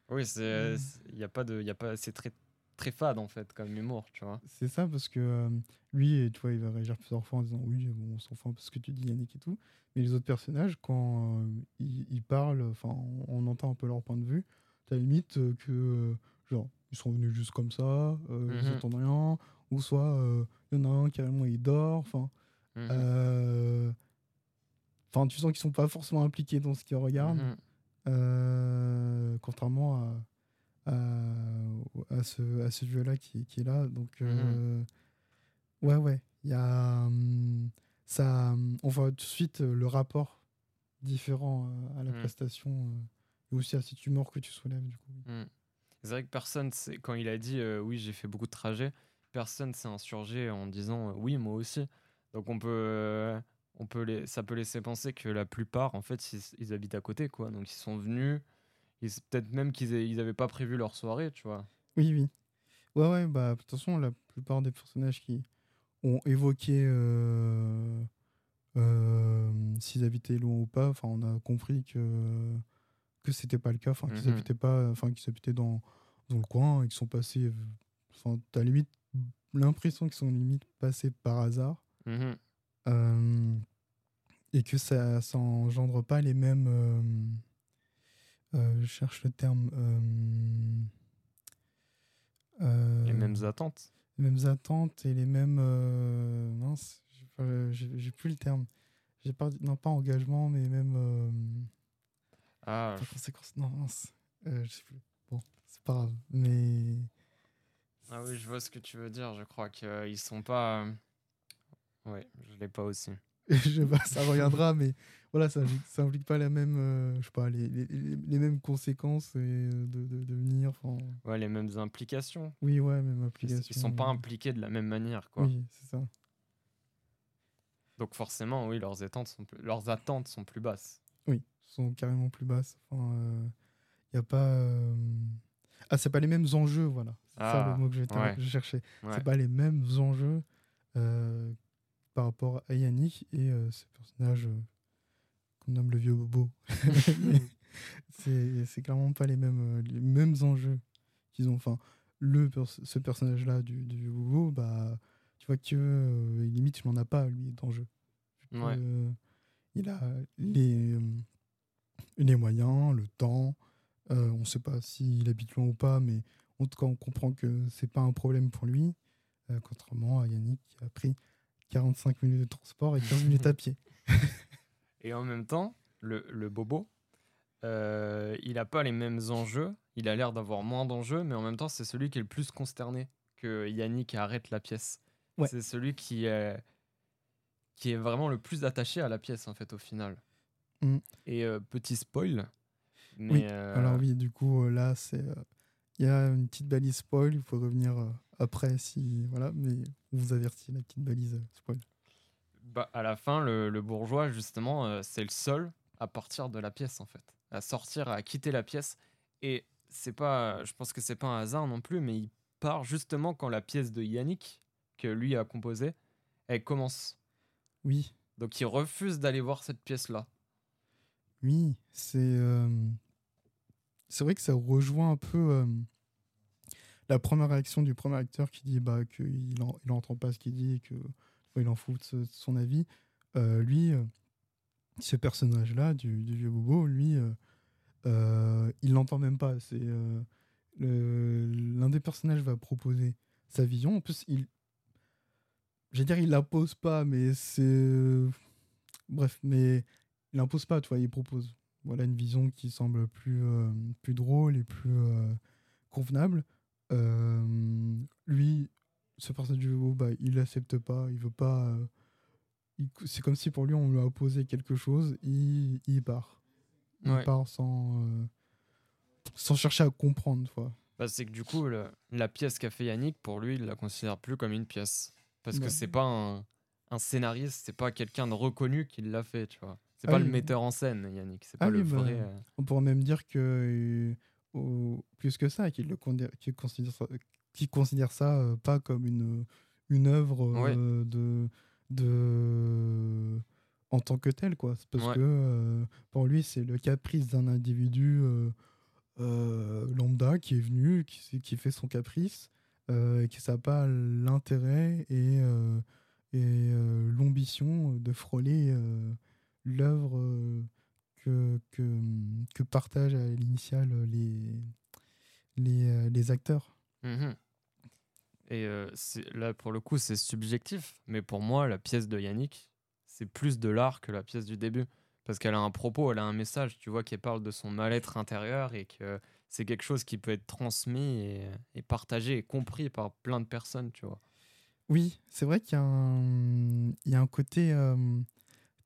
Oui, c'est. Il y a pas de. Y a pas, c'est très, très fade, en fait, comme humour, tu vois. C'est ça, parce que euh, lui, tu vois, il va réagir plusieurs fois en disant Oui, bon, on s'en fout parce que tu dis Yannick et tout. Mais les autres personnages, quand euh, ils, parlent, enfin, on, entend un peu leur point de vue. Tu as limite que genre, ils sont venus juste comme ça, euh, ils Mhm. entendent rien, ou soit euh, il y en a un carrément, il dort, enfin. Mhm. Enfin, tu sens qu'ils sont pas forcément impliqués dans ce qu'ils regardent, Mhm. euh, contrairement à, à, à ce, à ce vieux-là qui, qui est là. Donc, euh, ouais, ouais, il y a. hum, ça, hum, on voit tout de suite euh, le rapport différent à la Mhm. prestation et aussi à cette humour que tu soulèves, du coup. C'est vrai que personne, quand il a dit euh, oui, j'ai fait beaucoup de trajets, personne s'est insurgé en disant euh, oui, moi aussi. Donc on peut, euh, on peut les, ça peut laisser penser que la plupart, en fait, ils, ils habitent à côté, quoi. Donc ils sont venus, ils- peut-être même qu'ils a- ils avaient pas prévu leur soirée, tu vois. Oui, oui. Ouais, ouais, bah, de toute façon, la plupart des personnages qui ont évoqué euh, euh, s'ils habitaient loin ou pas, enfin, on a compris que, que c'était pas le cas, enfin, qu'ils Mhm. habitaient pas, enfin, qu'ils habitaient dans, dans le coin et qu'ils sont passés, enfin, t'as limite l'impression qu'ils sont limite passés par hasard Mhm. Euh, et que ça, ça engendre pas les mêmes. euh, je cherche le terme. euh, Les mêmes attentes. les mêmes attentes et les mêmes. mince, j'ai plus le terme. J'ai pas, non, pas engagement, mais même. Ah, conséquence. Non, mince. Euh, je sais plus. Bon, c'est pas grave. Mais. ah oui, je vois ce que tu veux dire. Je crois qu'ils sont pas. Euh, Ouais, je l'ai pas aussi. je ça reviendra, mais voilà, ça, implique- ça implique pas la même, euh, je sais pas, les, les, les- mêmes conséquences et euh, de, de, de venir. enfin, Ouais, les mêmes implications. Oui, ouais, même Ils, application. ils sont pas euh, impliqués de la même manière, quoi. Oui, c'est ça. Donc forcément, oui, leurs attentes sont plus, leurs attentes sont plus basses. Oui, sont carrément plus basses. Enfin, il y a pas. euh, Ah, c'est pas les mêmes enjeux, voilà. C'est ça Ah, le mot que je, ouais. je cherchais. Ouais. C'est pas les mêmes enjeux euh, par rapport à Yannick et euh, ce personnage euh, qu'on nomme le vieux bobo. c'est c'est clairement pas les mêmes, euh, les mêmes enjeux qu'ils ont. Enfin, le ce personnage-là du, du vieux bobo, bah, tu vois que euh, limite, il n'en a pas, lui, d'enjeu. Ouais. il a les, les moyens, le temps. on ne sait pas s'il habite loin ou pas, mais en tout cas, on comprend que c'est pas un problème pour lui. contrairement à Yannick qui a pris 45 minutes de transport et 15 minutes à pied. Et en même temps, le, le bobo, euh, il a pas les mêmes enjeux. Il a l'air d'avoir moins d'enjeux, mais en même temps, c'est celui qui est le plus consterné que Yannick arrête la pièce. Ouais. C'est celui qui est, qui est vraiment le plus attaché à la pièce, en fait, au final. Mm. Et euh, petit spoil, mais Oui, euh, Alors oui, du coup, là, c'est... Il y a une petite balise spoil, il faut revenir après si... Voilà, mais vous avertit, la petite balise euh, spoil. bah, à la fin, le, le bourgeois, justement, euh, c'est le seul à partir de la pièce, en fait. À sortir, à quitter la pièce. Et c'est pas, je pense que c'est pas un hasard non plus, mais il part justement quand la pièce de Yannick, que lui a composée, elle commence. Oui, Donc il refuse d'aller voir cette pièce-là. oui, c'est... euh, C'est vrai que ça rejoint un peu euh, la première réaction du premier acteur qui dit bah, qu'il en- il pas ce qu'il dit et que il en fout de, son avis. Euh, lui, euh, ce personnage-là, du, du vieux bobo, lui, euh, il l'entend même pas. C'est l'un des personnages va proposer sa vision. En plus, il, j'allais dire, il la pose pas, mais c'est bref, mais il impose pas. Tu il propose. Voilà une vision qui semble plus plus drôle et plus convenable. Euh, lui, ce personnage du bobo, bah, il l'accepte pas. Il veut pas. euh, c'est comme si pour lui on lui a opposé quelque chose. Il, il part. Il Ouais. part sans euh, sans chercher à comprendre. Bah, c'est que du coup, le- la pièce qu'a fait Yannick, pour lui, il la considère plus comme une pièce. Parce que Ouais. c'est pas un, un scénariste, c'est pas quelqu'un de reconnu qui l'a fait, tu vois. C'est Ah pas oui, le metteur en scène, Yannick. C'est Ah pas le oui, bah, vrai. On pourrait même dire que au- plus que ça, qu'il le considère ça, qu'il considère ça euh, pas comme une une œuvre Ouais. euh, de de en tant que tel quoi. Parce Ouais. que euh, pour lui c'est le caprice d'un individu lambda qui est venu, qui, qui fait son caprice, et ça n'a pas l'intérêt et et l'ambition de frôler l'œuvre que, que, que partagent à l'initiale les, les, les acteurs. Mhm. Et là, pour le coup, c'est subjectif. Mais pour moi, la pièce de Yannick, c'est plus de l'art que la pièce du début. Parce qu'elle a un propos, elle a un message, tu vois, qui parle de son mal-être intérieur et que c'est quelque chose qui peut être transmis et, partagé et compris par plein de personnes, tu vois. Oui, c'est vrai qu'il y, y, a un côté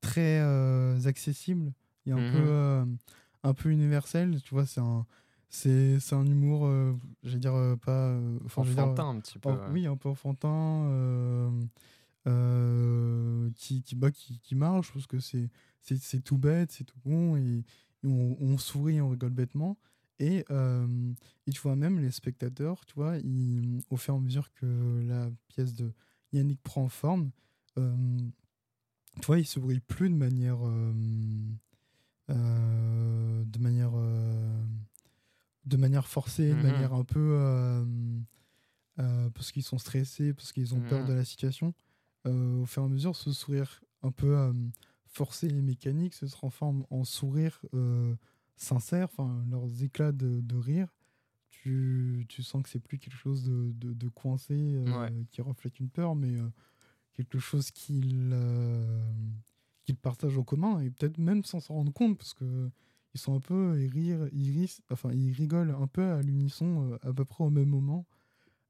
très accessible. Il y a un, peu, mmh un peu universel, tu vois, c'est un c'est un humour, euh, je vais dire, euh, pas. Euh, enfantin un petit peu. Oui, un peu enfantin, qui, qui, bah, qui, qui, marche, parce que c'est tout bête, c'est tout bon, et, on, sourit, on rigole bêtement. Et, et, tu vois, même les spectateurs, tu vois, au fur et à mesure que la pièce de Yannick prend forme, tu vois, ils sourient plus de manière. De manière de manière forcée, de mhm. manière un peu. Euh, euh, parce qu'ils sont stressés, parce qu'ils ont peur mhm. de la situation. Euh, au fur et à mesure, ce sourire un peu forcé et mécanique se transforme en sourire sincère, enfin, leurs éclats de, de rire. Tu, tu, sens que c'est plus quelque chose de, de, de coincé qui reflète une peur, mais quelque chose qu'ils qu'ils partagent en commun et peut-être même sans s'en rendre compte parce que ils sont un peu, ils rire, ils enfin ils rigolent un peu à l'unisson euh, à peu près au même moment,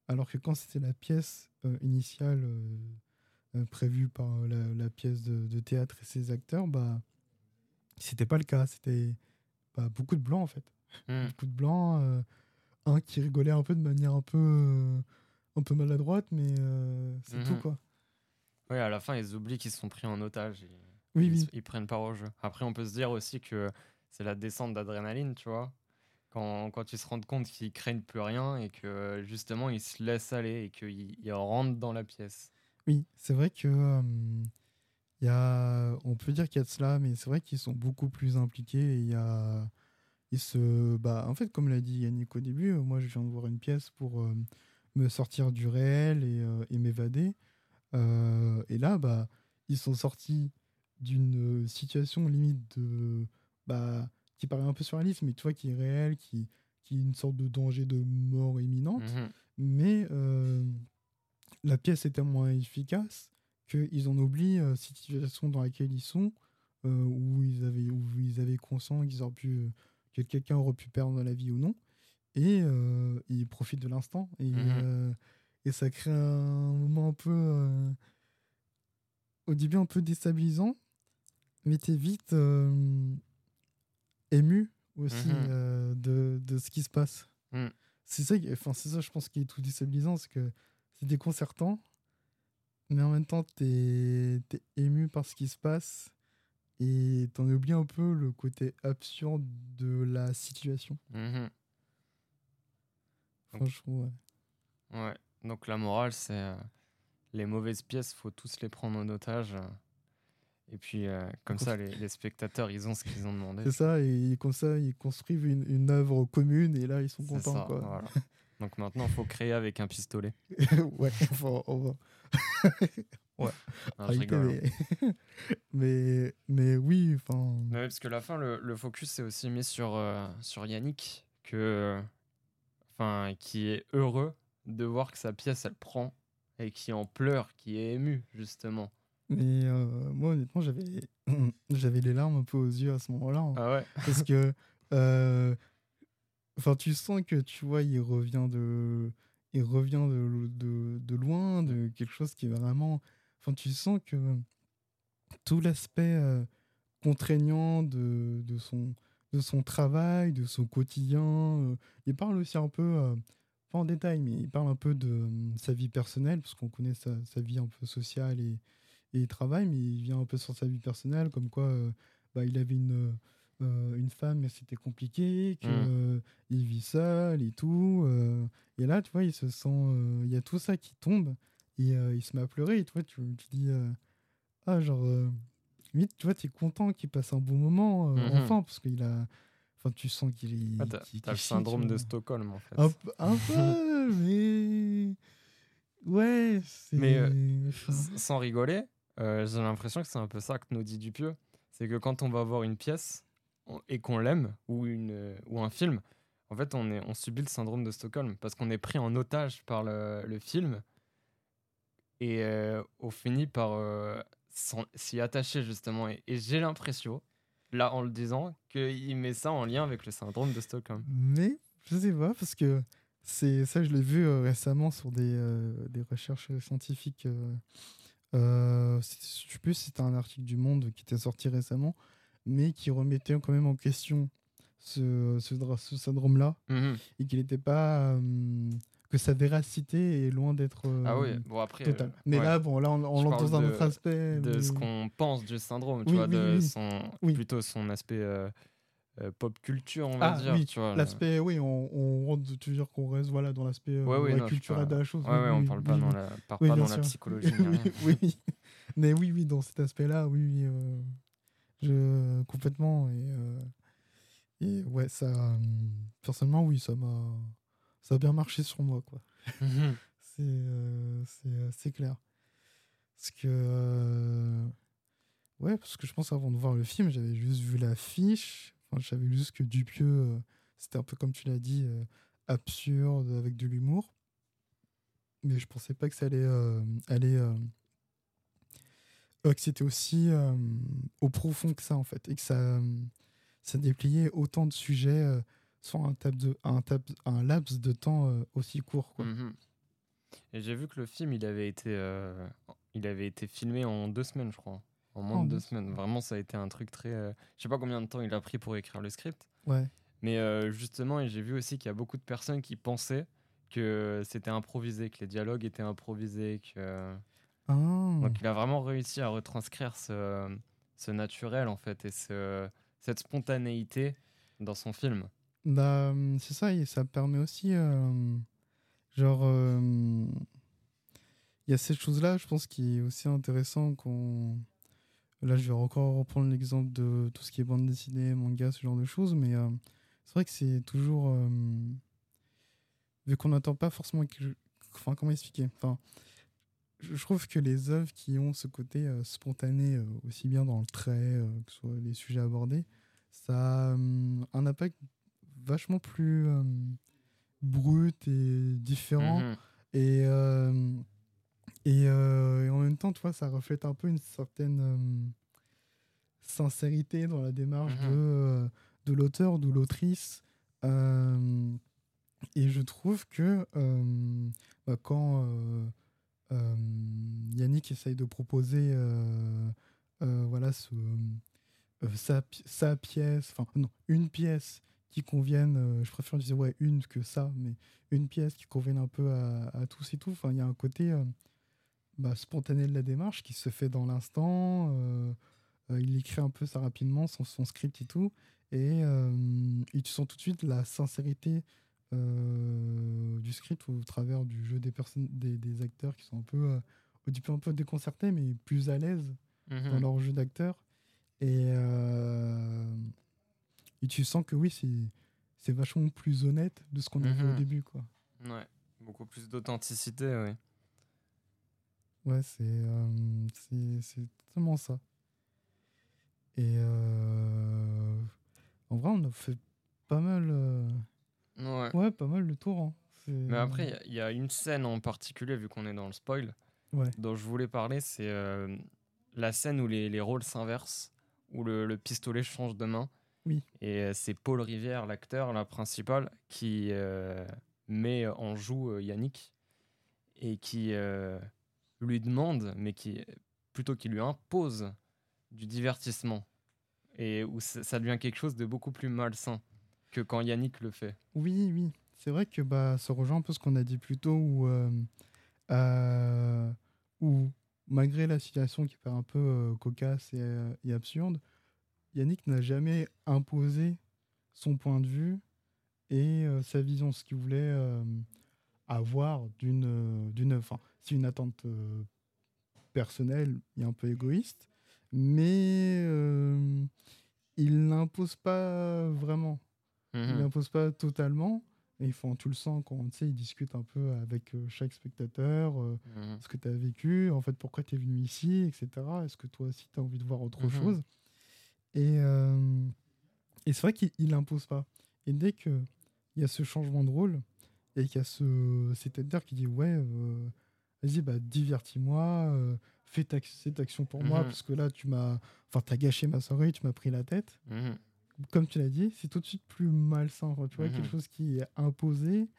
alors que quand c'était la pièce euh, initiale euh, prévue par la, pièce de, théâtre et ses acteurs, bah c'était pas le cas, c'était bah, beaucoup de blancs en fait, hmm. beaucoup de blancs, un qui rigolait un peu de manière un peu un peu maladroite, mais c'est tout mhm. quoi. Oui, à la fin, ils oublient qu'ils sont pris en otage. Oui, ils, oui. ils prennent part au jeu. Après, on peut se dire aussi que c'est la descente d'adrénaline, tu vois. Quand, quand ils se rendent compte qu'ils craignent plus rien et que justement ils se laissent aller et qu'ils rentrent dans la pièce. Oui, c'est vrai que euh, y a, on peut dire qu'il y a de cela, mais c'est vrai qu'ils sont beaucoup plus impliqués. il y a, ils se, bah, en fait, comme l'a dit Yannick au début, moi je viens de voir une pièce pour euh, me sortir du réel et, et m'évader. et là, bah, ils sont sortis d'une situation limite de bah, qui paraît un peu surréaliste, mais tu vois, qui est réel, qui, qui est une sorte de danger de mort imminente. Mhm. Mais euh, la pièce est tellement efficace qu'ils en oublient euh, cette situation dans laquelle ils sont, euh, où, ils avaient, où ils avaient conscience qu'ils auraient pu, que quelqu'un aurait pu perdre la vie ou non. Et ils profitent de l'instant. Et, mhm. et ça crée un moment un peu. au début, un peu déstabilisant. Mais t'es vite ému aussi mhm. euh, de, de, ce qui se passe. Mm. C'est ça, enfin, c'est ça, je pense, qui est tout déstabilisant, c'est que c'est déconcertant, mais en même temps, t'es es ému par ce qui se passe et t'en oublies un peu le côté absurde de la situation. Franchement, ouais. ouais. Donc la morale, c'est euh, les mauvaises pièces, faut tous les prendre en otage. Et puis, euh, comme ça, les, spectateurs, ils ont ce qu'ils ont demandé. C'est ça, et comme ça, ils construisent une, une, œuvre commune, et là, ils sont contents. quoi. Donc maintenant, il faut créer avec un pistolet. ouais, faut, on va. ouais. Non, je rigole, mais... mais... mais, oui, enfin. parce que la fin, le, le focus est aussi mis sur, euh, sur Yannick, que, enfin, qui est heureux de voir que sa pièce, elle prend, et qui en pleure, qui est ému, justement. Mais euh, moi, honnêtement, j'avais, j'avais les larmes un peu aux yeux à ce moment-là. Hein. Ah ouais Parce que. Euh, enfin, tu sens que, tu vois, il revient de. Il revient de, de, de, loin, de quelque chose qui est vraiment. Enfin, tu sens que tout l'aspect euh, contraignant de, de, son, de son travail, de son quotidien. il parle aussi un peu, pas en détail, mais il parle un peu de sa vie personnelle, parce qu'on connaît sa, sa, vie un peu sociale et, il travaille, mais il vient un peu sur sa vie personnelle, comme quoi euh, bah, il avait une, euh, une femme, mais c'était compliqué, qu'il mmh. vit seul et tout. et là, tu vois, il se sent. Il y a tout ça qui tombe et il se met à pleurer. Et toi, tu, tu dis Ah, genre, limite, tu vois, tu es content qu'il passe un bon moment, mmh enfin, parce qu'il a. Enfin, tu sens qu'il est. Ah, t'as le syndrome de Stockholm, en fait. Un, un peu, mais. Ouais, Mais sans rigoler, euh, j'ai l'impression que c'est un peu ça que nous dit Dupieux. C'est que quand on va voir une pièce et qu'on l'aime, ou, une, ou un film, en fait, on, est, on subit le syndrome de Stockholm parce qu'on est pris en otage par le, le film et euh, on finit par euh, s'y attacher justement. Et, j'ai l'impression, là en le disant, qu'il met ça en lien avec le syndrome de Stockholm. Mais je sais pas, parce que c'est ça, je l'ai vu euh, récemment sur des, euh, des recherches scientifiques. Euh, euh, je sais plus si c'était un article du Monde qui était sorti récemment, mais qui remettait quand même en question ce, ce, dra- ce syndrome-là, Mhm. et qu'il n'était pas. euh, que sa véracité est loin d'être Ah oui, euh, bon après. totale. euh, Mais ouais. là, bon, là, on, on l'entend dans un autre aspect. de ce qu'on pense du syndrome, tu Oui, vois, oui, de son plutôt son aspect euh, pop culture, on Ah va dire, oui, tu vois. le- L'aspect, oui, on, on rentre, tu veux dire qu'on reste voilà, dans l'aspect euh, Ouais, oui, non, de la chose. Ouais, oui, ouais, on parle pas dans la, pas dans psychologie. oui. Mais oui, oui, dans cet aspect-là, oui, oui, euh, je, complètement. Et, euh, et ouais, ça, personnellement, oui, ça m'a, ça a bien marché sur moi, quoi. Mhm. C'est, clair. Parce que, ouais, parce que je pense avant de voir le film, j'avais juste vu l'affiche. Enfin, je savais juste que Dupieux, euh, c'était un peu comme tu l'as dit, euh, absurde avec de l'humour. Mais je pensais pas que ça allait euh, aller. que c'était aussi au profond que ça, en fait. Et que ça, ça dépliait autant de sujets euh, sur un, tab de, un, laps de temps aussi court, quoi. Mhm. Et j'ai vu que le film, il avait été, il avait été filmé en deux semaines, je crois. En moins de deux deux semaines. Vraiment, ça a été un truc très. euh, Je sais pas combien de temps il a pris pour écrire le script. Ouais. Mais euh, justement, j'ai vu aussi qu'il y a beaucoup de personnes qui pensaient que c'était improvisé, que les dialogues étaient improvisés, que. Ah. Donc il a vraiment réussi à retranscrire ce, ce naturel en fait et ce, cette spontanéité dans son film. Bah, hum, c'est ça, et ça permet aussi, euh, genre, euh, il y a cette chose-là, je pense, qui est aussi intéressant qu'on... Là, je vais encore reprendre l'exemple de tout ce qui est bande dessinée, manga, ce genre de choses, mais euh, c'est vrai que c'est toujours... euh, vu qu'on n'attend pas forcément... Que Enfin, comment expliquer? Enfin, je trouve que les œuvres qui ont ce côté euh, spontané, aussi bien dans le trait, que ce soit les sujets abordés, ça a hum, un impact vachement plus euh, brut et différent. Mhm. Et, et, euh, et en même temps, tu vois, ça reflète un peu une certaine euh, sincérité dans la démarche Mhm. de, euh, de l'auteur ou de l'autrice. Et je trouve que bah, quand Yannick essaye de proposer voilà, ce, sa, pi- sa pièce, enfin non, une pièce qui convienne, euh, je préfère dire ouais, une que ça, mais une pièce qui convienne un peu à, à tous et tout. Enfin, il y a un côté euh, bah, spontané de la démarche qui se fait dans l'instant. euh, euh, il écrit un peu ça rapidement, son, son script et tout. Et, euh, tu sens tout de suite la sincérité du script au travers du jeu des, personnes, des, des acteurs qui sont un peu, au début un peu déconcertés, mais plus à l'aise dans Mhm. leur jeu d'acteur. Et, et tu sens que oui, c'est, c'est vachement plus honnête de ce qu'on a vu au Mhm. début. Quoi. Ouais, beaucoup plus d'authenticité, oui. Ouais, c'est, euh, c'est, totalement ça. Et euh, en vrai, on a fait pas mal, euh, Ouais. ouais, pas mal le tour. hein. Mais après, il y a- il y, a une scène en particulier, vu qu'on est dans le spoil, Ouais. dont je voulais parler, c'est euh, la scène où les, les rôles s'inversent, où le, le pistolet change de main. Oui. Et euh, c'est Paul Rivière, l'acteur, la principale, qui euh, met en joue euh, Yannick et qui euh, lui demande, mais qui plutôt qui lui impose du divertissement. Et où ça devient quelque chose de beaucoup plus malsain que quand Yannick le fait. Oui, oui. C'est vrai que bah, ça rejoint un peu ce qu'on a dit plus tôt, où, euh, euh, où malgré la situation qui paraît un peu euh, cocasse et, absurde, Yannick n'a jamais imposé son point de vue et sa vision, ce qu'il voulait avoir d'une d'une. Enfin, c'est une attente euh, personnelle et un peu égoïste, mais euh, il n'impose pas vraiment il Mhm. n'impose pas totalement. Et enfin, tu le sens quand tu sais, il discute un peu avec euh, chaque spectateur, euh, Mhm. ce que tu as vécu, en fait, pourquoi tu es venu ici, etc. Est-ce que toi aussi tu as envie de voir autre Mhm. chose? Et, et c'est vrai qu'il il impose pas. Et dès que il y a ce changement de rôle et qu'il y a ce, cet acteur qui dit Ouais, euh, vas-y, bah, divertis-moi, euh, fais ta, cette action pour moi, Mhm. parce que là, tu m'as enfin, t'as gâché ma soirée, tu m'as pris la tête. Mhm. Comme tu l'as dit, c'est tout de suite plus malsain. Enfin, tu vois, Mhm. quelque chose qui est imposé.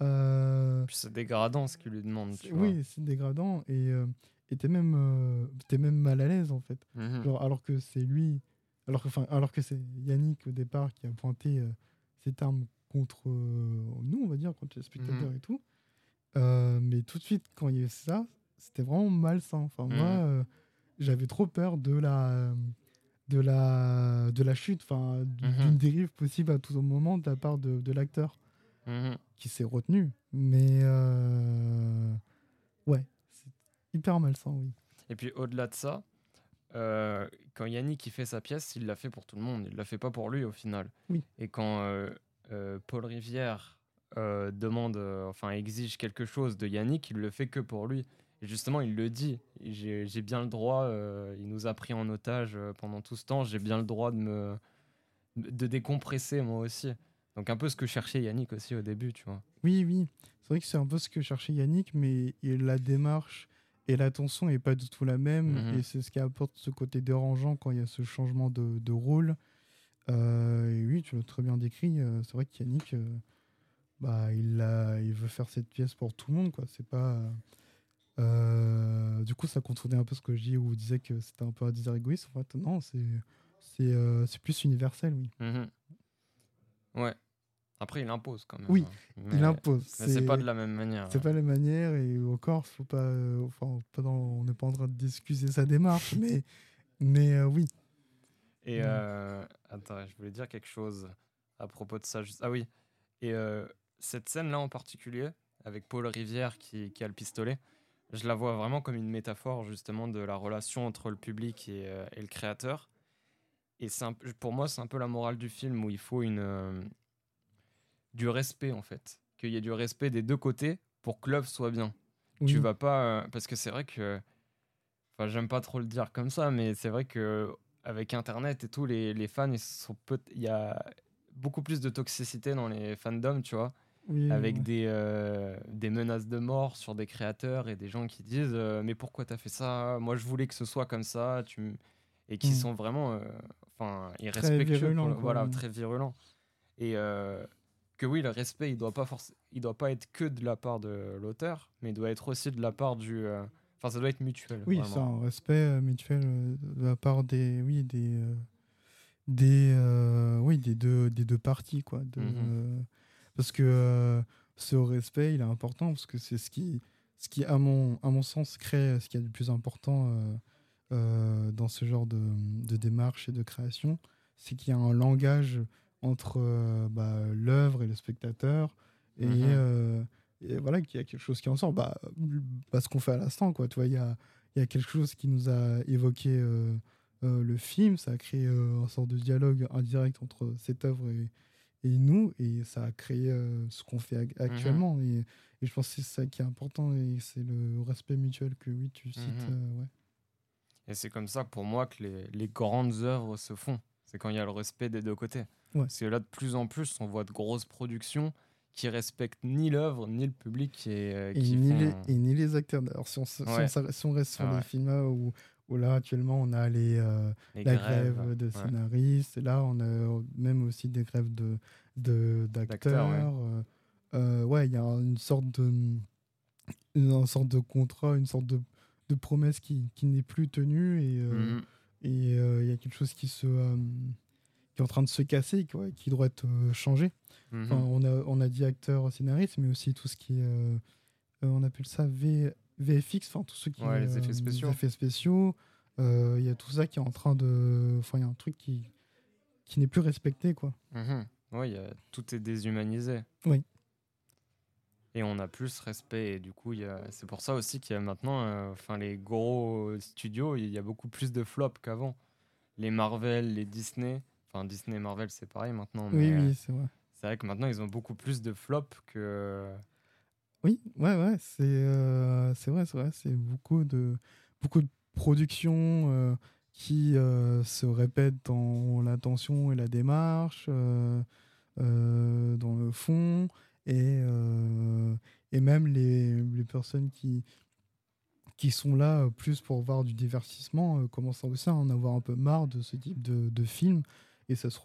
euh, c'est dégradant ce qu'il lui demande. Tu vois. oui, c'est dégradant et euh, et t'es même, euh, t'es même mal à l'aise en fait. Mhm. Genre, alors que c'est lui, alors que, enfin, alors que c'est Yannick au départ qui a pointé cette arme contre euh, nous, on va dire, contre les spectateurs Mhm. et tout. Euh, mais tout de suite, quand il y a eu ça, c'était vraiment malsain. Enfin, moi, Mhm. euh, j'avais trop peur de la, de la, de la chute, enfin, Mhm. d'une dérive possible à tout moment de la part de, de l'acteur qui s'est retenu. Mais euh, ouais, c'est hyper malsain, oui. Et puis au-delà de ça, euh, quand Yannick il fait sa pièce, il l'a fait pour tout le monde. Il l'a fait pas pour lui au final. Oui. Et quand euh, Paul Rivière euh, demande, euh, enfin exige quelque chose de Yannick, il le fait que pour lui. Et justement, il le dit. J'ai bien le droit. euh, il nous a pris en otage euh, pendant tout ce temps. J'ai bien le droit de me de décompresser moi aussi. Donc un peu ce que cherchait Yannick aussi au début, tu vois. Oui, oui. C'est vrai que c'est un peu ce que cherchait Yannick, mais la démarche et l'attention n'est pas du tout la même. Mhm. Et c'est ce qui apporte ce côté dérangeant quand il y a ce changement de, de rôle. Euh, oui, tu l'as très bien décrit. euh, c'est vrai que Yannick, euh, bah, il, a, il veut faire cette pièce pour tout le monde. quoi. C'est pas. euh, du coup, ça contredit un peu ce que je dis où on disait que c'était un peu un désir égoïste. En fait, non, c'est c'est euh, c'est plus universel, oui. Mhm. Ouais. Après, il impose quand même. Oui, hein. il impose. Mais c'est pas de la même manière. C'est pas la manière et encore, faut pas, enfin, pas dans- on n'est pas en train d'excuser sa démarche, mais, mais oui. Et Mm. euh, attends, je voulais dire quelque chose à propos de ça. juste- Ah oui. Et euh, cette scène-là en particulier, avec Paul Rivière qui, qui a le pistolet, je la vois vraiment comme une métaphore justement de la relation entre le public et, euh, et le créateur. Et un pour moi, c'est un peu la morale du film où il faut une, du respect en fait. Qu'il y ait du respect des deux côtés pour que l'œuvre soit bien. oui. Tu vas pas. parce que c'est vrai que. Enfin, j'aime pas trop le dire comme ça, mais c'est vrai que avec Internet et tout, les, les fans, ils sont il y a beaucoup plus de toxicité dans les fandoms, tu vois, Oui, avec ouais. des, euh, des menaces de mort sur des créateurs et des gens qui disent euh, Mais pourquoi t'as fait ça? Moi, je voulais que ce soit comme ça. Tu... Et qui Mm. sont vraiment. euh, Enfin, irrespectueux. pour Voilà, très virulents. Et que oui, le respect, il doit pas il doit pas être que de la part de l'auteur, mais il doit être aussi de la part du. Enfin, ça doit être mutuel. Oui, c'est un respect euh, mutuel euh, de la part des, oui, des, euh, des, oui, des deux, des deux parties, quoi. de- Mhm. parce que ce respect, il est important parce que c'est ce qui, ce qui, à mon, à mon sens, crée ce qu'il y a de plus important euh, euh, dans ce genre de, de démarche et de création, c'est qu'il y a un langage entre euh, bah, l'œuvre et le spectateur et, Mhm. Et voilà qu'il y a quelque chose qui en sort. Bah, bah, ce qu'on fait à l'instant, quoi. Tu vois, il y a, il y a quelque chose qui nous a évoqué euh, euh, le film, ça a créé euh, un sort de dialogue indirect entre cette œuvre et, et nous, et ça a créé euh, ce qu'on fait ac- actuellement. Et, et je pense que c'est ça qui est important, et c'est le respect mutuel que oui, tu cites. Mhm. ouais. Et c'est comme ça pour moi que les, les grandes œuvres se font. C'est quand il y a le respect des deux côtés. Ouais. Parce que là, de plus en plus, on voit de grosses productions qui respectent ni l'œuvre, ni le public. Et, euh, Et, qui ni font- les, et ni les acteurs. Alors, si on, se- si on Ouais. s'arrête- si on reste sur Ah les ouais. films là où, où là, actuellement, on a les, euh, les la grèves. grève de ouais. scénaristes. Et là, on a même aussi des grèves de, de, D'acteurs, d'acteurs. ouais. euh, euh, ouais, il y a une sorte de, une, sorte de contrat, une sorte de, de promesse qui, qui n'est plus tenue. Et euh, et, euh, il y a quelque chose qui, se, euh, qui est en train de se casser, quoi, qui doit être euh, changé. Mhm. Enfin, on, a, on a dit acteur, scénariste, mais aussi tout ce qui est. euh, euh, on appelle ça v, VFX, enfin, tout ce qui Ouais, est. les effets spéciaux. effets spéciaux. Euh, Il y a tout ça qui est en train de. Enfin, il y a un truc qui, qui n'est plus respecté, quoi. Mhm. A- tout est déshumanisé. Oui. Et on a plus respect. Et du coup, a- c'est pour ça aussi qu'il y a maintenant, euh, enfin, les gros studios, il y a beaucoup plus de flops qu'avant. Les Marvel, les Disney. Enfin, Disney et Marvel, c'est pareil maintenant. Oui, mais, euh, oui, c'est vrai. c'est vrai que maintenant, ils ont beaucoup plus de flops que. Oui, ouais, ouais, c'est euh, c'est vrai, c'est vrai. C'est beaucoup de, beaucoup de productions euh, qui euh, se répètent dans l'intention et la démarche. euh, dans le fond et, et même les, les, personnes qui, qui sont là plus pour voir du divertissement commencent aussi à en avoir un peu marre de ce type de, de film et ça se,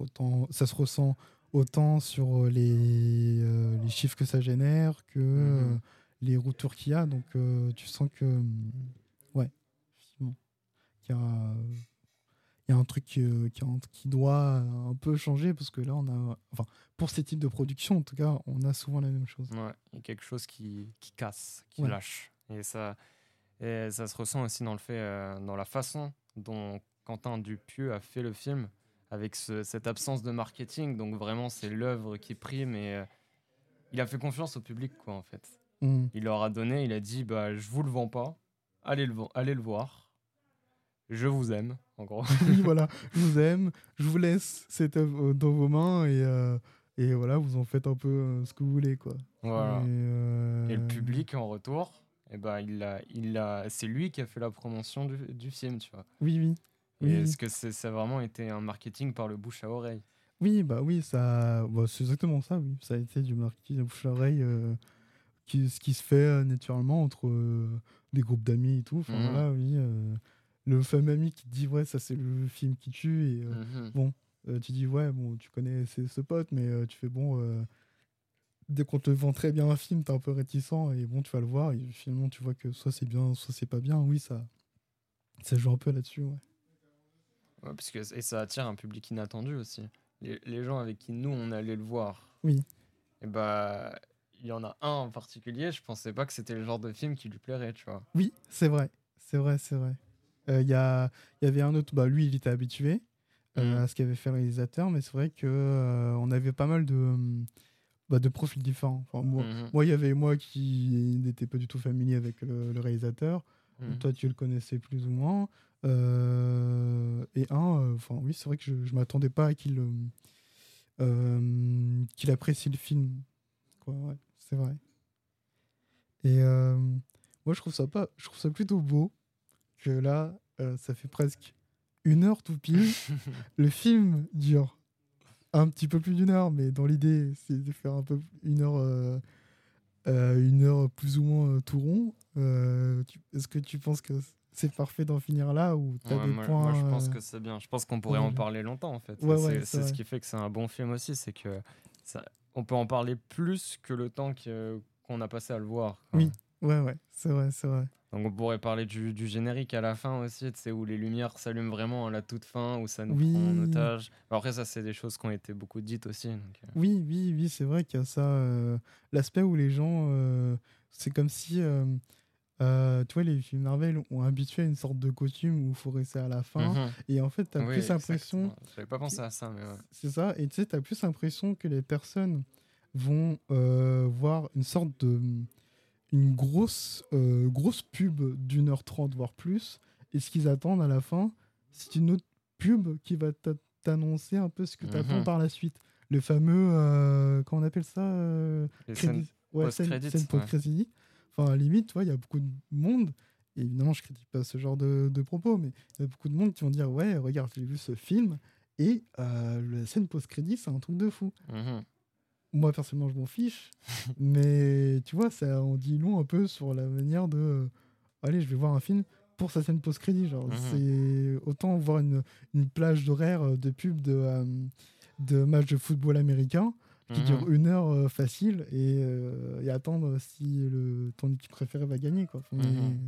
ça se ressent autant sur les, les chiffres que ça génère que mmh les retours qu'il y a. Donc, euh, tu sens que, mm, ouais, effectivement, il y a, y a un truc qui, qui, doit un peu changer parce que là, on a, enfin, pour ces types de production, en tout cas, on a souvent la même chose. Ouais, il y a quelque chose qui, qui casse, qui lâche. Et ça, et ça se ressent aussi dans le fait, euh, dans la façon dont Quentin Dupieux a fait le film avec cette absence de marketing. Donc vraiment, c'est l'œuvre qui prime et euh, il a fait confiance au public, quoi, en fait. Mm. Il leur a donné, il a dit bah, Je vous le vends pas, allez le, allez le voir. Je vous aime, en gros. oui, voilà, je vous aime, je vous laisse cette œuvre dans vos mains et, euh, et voilà, vous en faites un peu euh, ce que vous voulez. Quoi. Voilà. Et, euh, le public, en retour, et eh ben, il a, il a, c'est lui qui a fait la promotion du, du film, tu vois. Oui, oui. Est-ce que ça a vraiment été un marketing par le bouche à oreille? Oui, bah oui, ça, bah, c'est exactement ça, oui. Ça a été du marketing bouche à oreille ce qui se fait euh, naturellement entre euh, des groupes d'amis et tout. Enfin, voilà, oui. Euh, le fameux ami qui te dit, ouais, ça c'est le film qui tue. Et mhm. bon, tu dis, ouais, bon, tu connais ce pote, mais tu fais, bon, dès qu'on te vend très bien un film, t'es un peu réticent et bon, tu vas le voir et finalement tu vois que soit c'est bien, soit c'est pas bien. Oui, ça, ça joue un peu là-dessus, ouais. Ouais parce que, et ça attire un public inattendu aussi. Les, les, gens avec qui nous on allait le voir. Oui. Et bah, il y en a un en particulier, je pensais pas que c'était le genre de film qui lui plairait, tu vois. Oui, c'est vrai, c'est vrai, c'est vrai. Euh, il y, a, y avait un autre, bah, lui, il était habitué euh, mhm. à ce qu'avait fait le réalisateur, mais c'est vrai que euh, on avait pas mal de, bah, de profils différents. Enfin, mhm. moi, il y avait moi qui n'étais pas du tout familier avec le, réalisateur. Mhm. Toi, tu le connaissais plus ou moins. Et un, enfin oui, c'est vrai que je, ne m'attendais pas à qu'il qu'il apprécie le film. Quoi, ouais c'est vrai. Et euh, moi, je trouve ça pas, je trouve ça plutôt beau que là, euh, ça fait presque une heure tout pile. le film dure un petit peu plus d'une heure, mais dans l'idée, c'est de faire un peu une heure, euh, une heure plus ou moins tout rond. Est-ce que tu penses que c'est parfait d'en finir là ou as des moi, points Moi, je pense que c'est bien. Je pense qu'on pourrait en parler longtemps en fait. c'est ce qui fait que c'est un bon film aussi, c'est que ça, on peut en parler plus que le temps qu'on a passé à le voir. Oui, ouais, ouais, c'est vrai, c'est vrai. Donc on pourrait parler du, générique à la fin aussi, tu sais, où les lumières s'allument vraiment à la toute fin, où ça nous prend en otage. après, ça, c'est des choses qui ont été beaucoup dites aussi. Euh. Oui, oui, oui, c'est vrai qu'il y a ça. Euh, l'aspect où les gens. Euh, c'est comme si. Euh, tu vois, les films Marvel ont habitué à une sorte de costume où il faut rester à la fin. Mhm. Et en fait, tu as plus l'impression. J'avais pas pensé à ça, mais ouais. C'est ça. Et tu sais, tu as plus l'impression que les personnes vont euh, voir une sorte de. Une grosse, euh, grosse pub d'une heure trente, voire plus. Et ce qu'ils attendent à la fin, c'est une autre pub qui va t'annoncer un peu ce que tu attends mhm. par la suite. Le fameux. comment on appelle ça scène, ouais, scène, scène post-crédit. Enfin, à la limite, il y a beaucoup de monde. Et évidemment, je critique pas ce genre de, de propos, mais il y a beaucoup de monde qui vont dire Ouais, regarde, j'ai vu ce film. Et euh, la scène post-crédit, c'est un truc de fou. Mhm. Moi, personnellement, je m'en fiche. mais tu vois, ça en dit long un peu sur la manière de euh, Allez, je vais voir un film pour sa scène post-crédit. Genre, mhm. c'est autant voir une, une plage d'horaire de pub de, euh, de matchs de football américain qui dure mhm. une heure euh, facile et, euh, et, attendre si le, ton équipe préférée va gagner. Quoi. Mhm.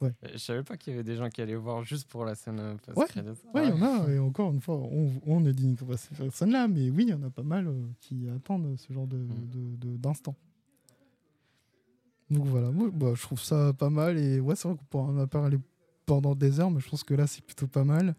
ouais. Je savais pas qu'il y avait des gens qui allaient voir juste pour la scène euh, ouais, ouais, il y en a. Et encore une fois, on, on ne dit pas cette scène-là, mais oui, il y en a pas mal qui attendent ce genre d'instant. De, mhm. de, Donc voilà, moi, bah, je trouve ça pas mal. Et ouais, c'est vrai qu'on pourrait en parler pendant des heures, mais je pense que là, c'est plutôt pas mal.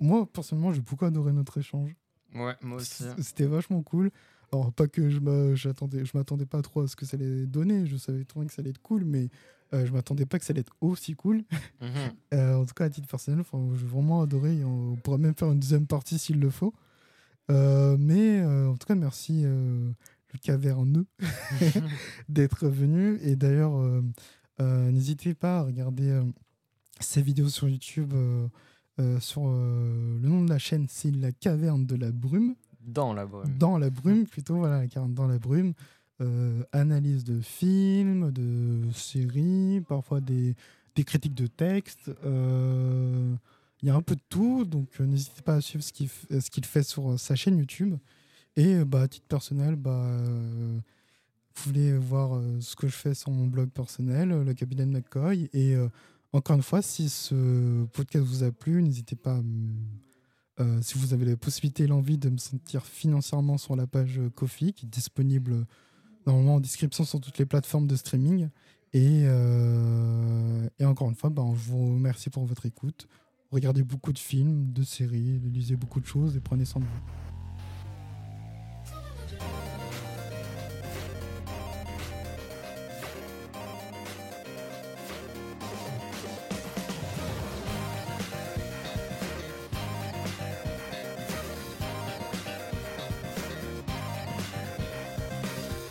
moi, personnellement, j'ai beaucoup adoré notre échange. Ouais, moi aussi. C'était vachement cool. Alors, pas que je m'attendais, je m'attendais pas trop à ce que ça allait donner, je savais trop que ça allait être cool, mais euh, je m'attendais pas que ça allait être aussi cool. Mhm. Euh, en tout cas, à titre personnel, j'ai vraiment adoré. On pourrait même faire une deuxième partie s'il le faut. Euh, mais en tout cas, merci le caverneux d'être venu. Et d'ailleurs, n'hésitez pas à regarder ces vidéos sur YouTube. Sur le nom de la chaîne, c'est La Caverne de la Brume Dans la brume. Dans la brume, plutôt, voilà, la quarantaine dans la brume. Euh, analyse de films, de séries, parfois des, des critiques de textes. Euh, il y a un peu de tout, donc euh, n'hésitez pas à suivre ce qu'il ce qu'il fait sur sa chaîne YouTube. Et bah, à titre personnel, bah, vous voulez voir ce que je fais sur mon blog personnel, le Capitaine McCoy. Et encore une fois, si ce podcast vous a plu, n'hésitez pas si vous avez la possibilité et l'envie de me sentir financièrement sur la page Kofi, qui est disponible normalement en description sur toutes les plateformes de streaming. Et, euh, encore une fois, ben, je vous remercie pour votre écoute. Regardez beaucoup de films, de séries, lisez beaucoup de choses et prenez soin de vous.